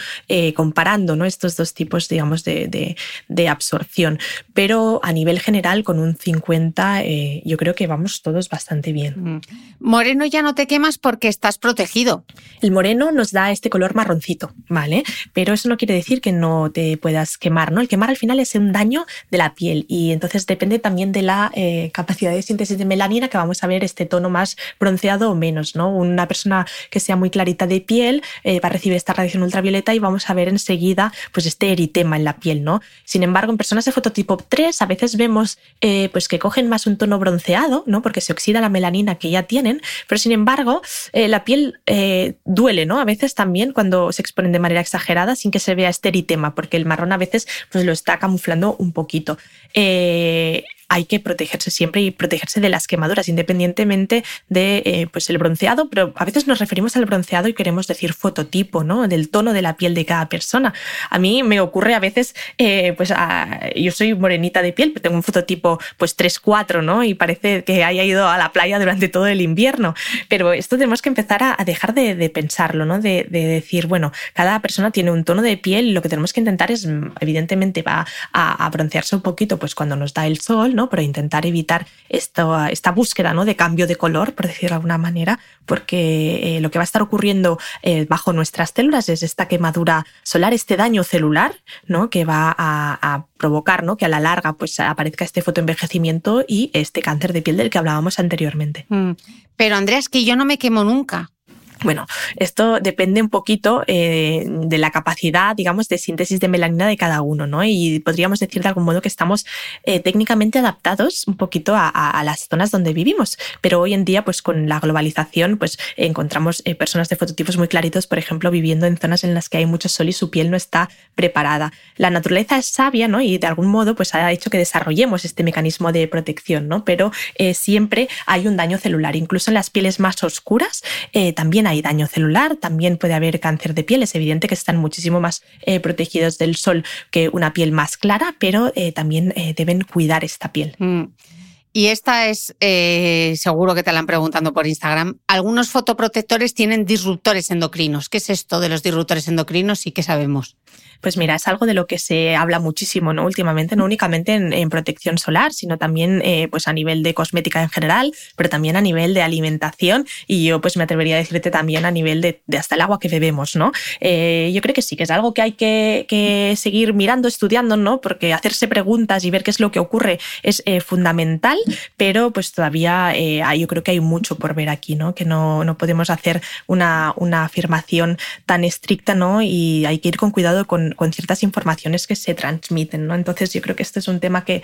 comparando, ¿no? Estos dos tipos, digamos, de de, absorción. Pero a nivel general, con un 50, eh, yo creo que vamos todos bastante bien. Mm. Moreno ya no te quemas porque estás protegido. El moreno nos da este color marroncito, ¿vale? Pero eso no quiere decir que no te puedas quemar, ¿no? El quemar al final es un daño de la piel y entonces depende también de la eh, capacidad de síntesis de melanina que vamos a ver este tono más bronceado o menos, ¿no? Una persona que sea muy clarita de piel eh, va a recibir esta radiación ultravioleta y vamos a ver enseguida pues este eritema en la piel, ¿no? Sin embargo, en personas de fototipo 3 a veces vemos eh, pues que cogen más un tono bronceado, ¿no? Porque se oxida la melanina que ya tienen, pero sin embargo, eh, la piel eh, duele, ¿no? A veces también cuando se exponen de manera exagerada sin que se vea este eritema, porque el marrón a veces pues, lo está camuflando un poquito hay que protegerse siempre y protegerse de las quemaduras, independientemente de eh, pues el bronceado, pero a veces nos referimos al bronceado y queremos decir fototipo, ¿no? Del tono de la piel de cada persona. A mí me ocurre a veces, eh, pues yo soy morenita de piel, pero tengo un fototipo pues 3-4, ¿no? Y parece que haya ido a la playa durante todo el invierno. Pero esto tenemos que empezar a, dejar de, pensarlo, ¿no? De, decir, bueno, cada persona tiene un tono de piel lo que tenemos que intentar es, evidentemente, va a, a broncearse un poquito pues cuando nos da el sol, ¿no? Para intentar evitar esta, esta búsqueda ¿no? de cambio de color, por decirlo de alguna manera, porque eh, lo que va a estar ocurriendo eh, bajo nuestras células es esta quemadura solar, este daño celular, ¿no? que va a, provocar ¿no? que a la larga pues, aparezca este fotoenvejecimiento y este cáncer de piel del que hablábamos anteriormente. Mm. Pero Andrea, es que yo no me quemo nunca. Bueno, esto depende un poquito eh, de la capacidad, digamos, de síntesis de melanina de cada uno, ¿no? Y podríamos decir de algún modo que estamos eh, técnicamente adaptados un poquito a, las zonas donde vivimos. Pero hoy en día, pues con la globalización, pues encontramos eh, personas de fototipos muy claritos, por ejemplo, viviendo en zonas en las que hay mucho sol y su piel no está preparada. La naturaleza es sabia, ¿no? Y de algún modo, pues ha hecho que desarrollemos este mecanismo de protección, ¿no? Pero siempre hay un daño celular. Incluso en las pieles más oscuras también hay hay daño celular, también puede haber cáncer de piel. Es evidente que están muchísimo más eh, protegidos del sol que una piel más clara, pero eh, también eh, deben cuidar esta piel. Mm. Y esta es, seguro que te la han preguntado por Instagram, algunos fotoprotectores tienen disruptores endocrinos. ¿Qué es esto de los disruptores endocrinos y qué sabemos? Pues mira, es algo de lo que se habla muchísimo ¿no? últimamente, no únicamente en, protección solar, sino también eh, pues a nivel de cosmética en general, pero también a nivel de alimentación y yo pues me atrevería a decirte también a nivel de, hasta el agua que bebemos. ¿no? Eh, yo creo que sí, que es algo que hay que, seguir mirando, estudiando, ¿no? porque hacerse preguntas y ver qué es lo que ocurre es eh, fundamental, pero pues todavía yo creo que hay mucho por ver aquí, ¿no? que no, no podemos hacer una, una afirmación tan estricta ¿no? y hay que ir con cuidado con con, ciertas informaciones que se transmiten. ¿no? Entonces yo creo que este es un tema que,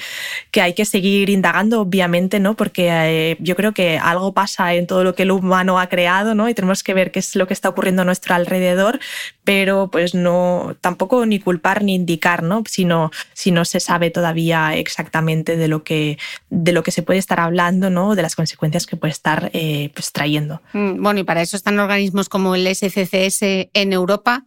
que hay que seguir indagando, obviamente, ¿no? porque eh, yo creo que algo pasa en todo lo que el humano ha creado ¿no? y tenemos que ver qué es lo que está ocurriendo a nuestro alrededor, pero pues no tampoco ni culpar ni indicar, ¿no? si, no, si no se sabe todavía exactamente de lo que, de lo que se puede estar hablando, ¿no? de las consecuencias que puede estar eh, pues, trayendo. Mm, bueno, y para eso están organismos como el SCCS en Europa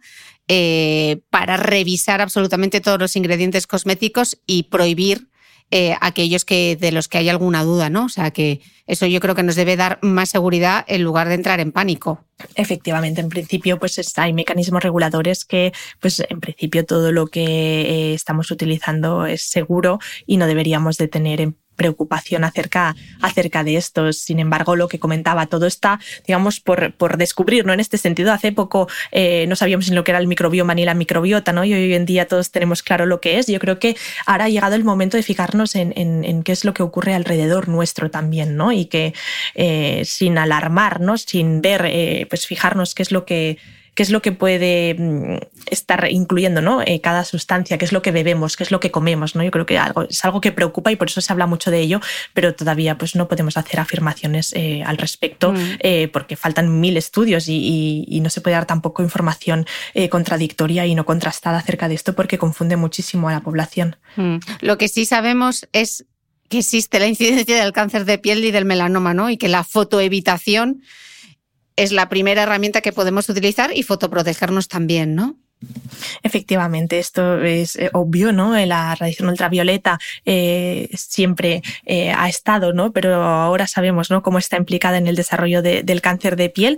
eh, para revisar absolutamente todos los ingredientes cosméticos y prohibir eh, aquellos que, de los que hay alguna duda, ¿no? O sea que eso yo creo que nos debe dar más seguridad en lugar de entrar en pánico. Efectivamente, en principio, pues hay mecanismos reguladores que, pues en principio, todo lo que eh, estamos utilizando es seguro y no deberíamos de tener en preocupación acerca, acerca de esto. Sin embargo, lo que comentaba, todo está, digamos, por, por descubrir, ¿no? En este sentido, hace poco eh, no sabíamos ni lo que era el microbioma ni la microbiota, ¿no? Y hoy en día todos tenemos claro lo que es. Yo creo que ahora ha llegado el momento de fijarnos en, en, qué es lo que ocurre alrededor nuestro también, ¿no? Y que eh, sin alarmarnos, sin ver, eh, pues fijarnos qué es lo que qué es lo que puede mm, estar incluyendo ¿no? Eh, cada sustancia, qué es lo que bebemos, qué es lo que comemos. ¿no? Yo creo que algo, es algo que preocupa y por eso se habla mucho de ello, pero todavía pues, no podemos hacer afirmaciones eh, al respecto mm. eh, porque faltan mil estudios y, no se puede dar tampoco información contradictoria y no contrastada acerca de esto porque confunde muchísimo a la población. Mm. Lo que sí sabemos es que existe la incidencia del cáncer de piel y del melanoma, ¿no? Y que la fotoevitación es la primera herramienta que podemos utilizar y fotoprotegernos también, ¿no? Efectivamente, esto es eh, obvio, ¿no? La radiación ultravioleta eh, siempre eh, ha estado, ¿no? Pero ahora sabemos, ¿no? Cómo está implicada en el desarrollo del cáncer de piel.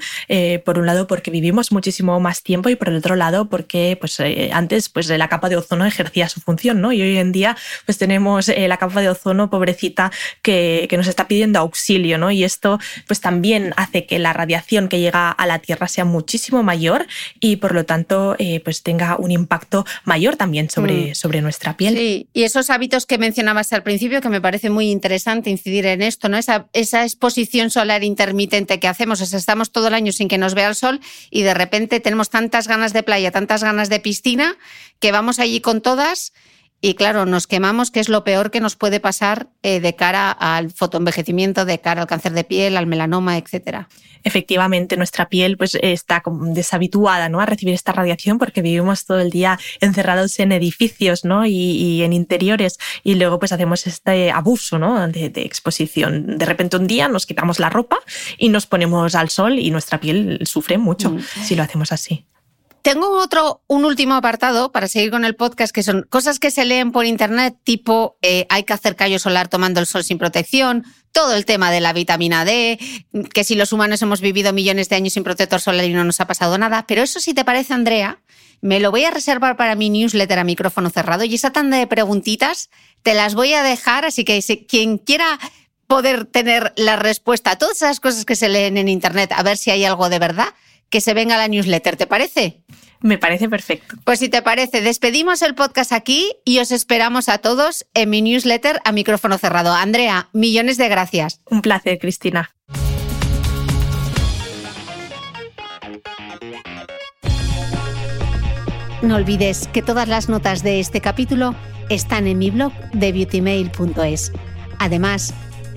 por un lado, porque vivimos muchísimo más tiempo y por el otro lado, porque pues, antes pues, la capa de ozono ejercía su función, ¿no? Y hoy en día pues tenemos la capa de ozono, pobrecita, que, que, nos está pidiendo auxilio, ¿no? Y esto pues también hace que la radiación que llega a la Tierra sea muchísimo mayor y por lo tanto pues pues tenga un impacto mayor también sobre, mm. sobre nuestra piel. Sí, y esos hábitos que mencionabas al principio, que me parece muy interesante incidir en esto, ¿no? Esa, esa exposición solar intermitente que hacemos, o sea, estamos todo el año sin que nos vea el sol y de repente tenemos tantas ganas de playa, tantas ganas de piscina, que vamos allí con todas y claro, nos quemamos, que es lo peor que nos puede pasar eh, de cara al fotoenvejecimiento, de cara al cáncer de piel, al melanoma, etcétera. Efectivamente, nuestra piel pues, está deshabituada ¿no? a recibir esta radiación porque vivimos todo el día encerrados en edificios ¿no? y, en interiores y luego pues hacemos este abuso ¿no? de, exposición. De repente un día nos quitamos la ropa y nos ponemos al sol y nuestra piel sufre mucho mm. si lo hacemos así. Tengo otro, un último apartado para seguir con el podcast, que son cosas que se leen por internet, tipo eh, hay que hacer callo solar tomando el sol sin protección, todo el tema de la vitamina D, que si los humanos hemos vivido millones de años sin protector solar y no nos ha pasado nada. Pero eso, si te parece, Andrea, me lo voy a reservar para mi newsletter a micrófono cerrado y esa tanda de preguntitas te las voy a dejar, así que quien quiera poder tener la respuesta a todas esas cosas que se leen en internet, a ver si hay algo de verdad, que se venga la newsletter, ¿te parece? Me parece perfecto. Pues si te parece, despedimos el podcast aquí y os esperamos a todos en mi newsletter a micrófono cerrado. Andrea, millones de gracias. Un placer, Cristina. No olvides que todas las notas de este capítulo están en mi blog de beautymail.es. Además,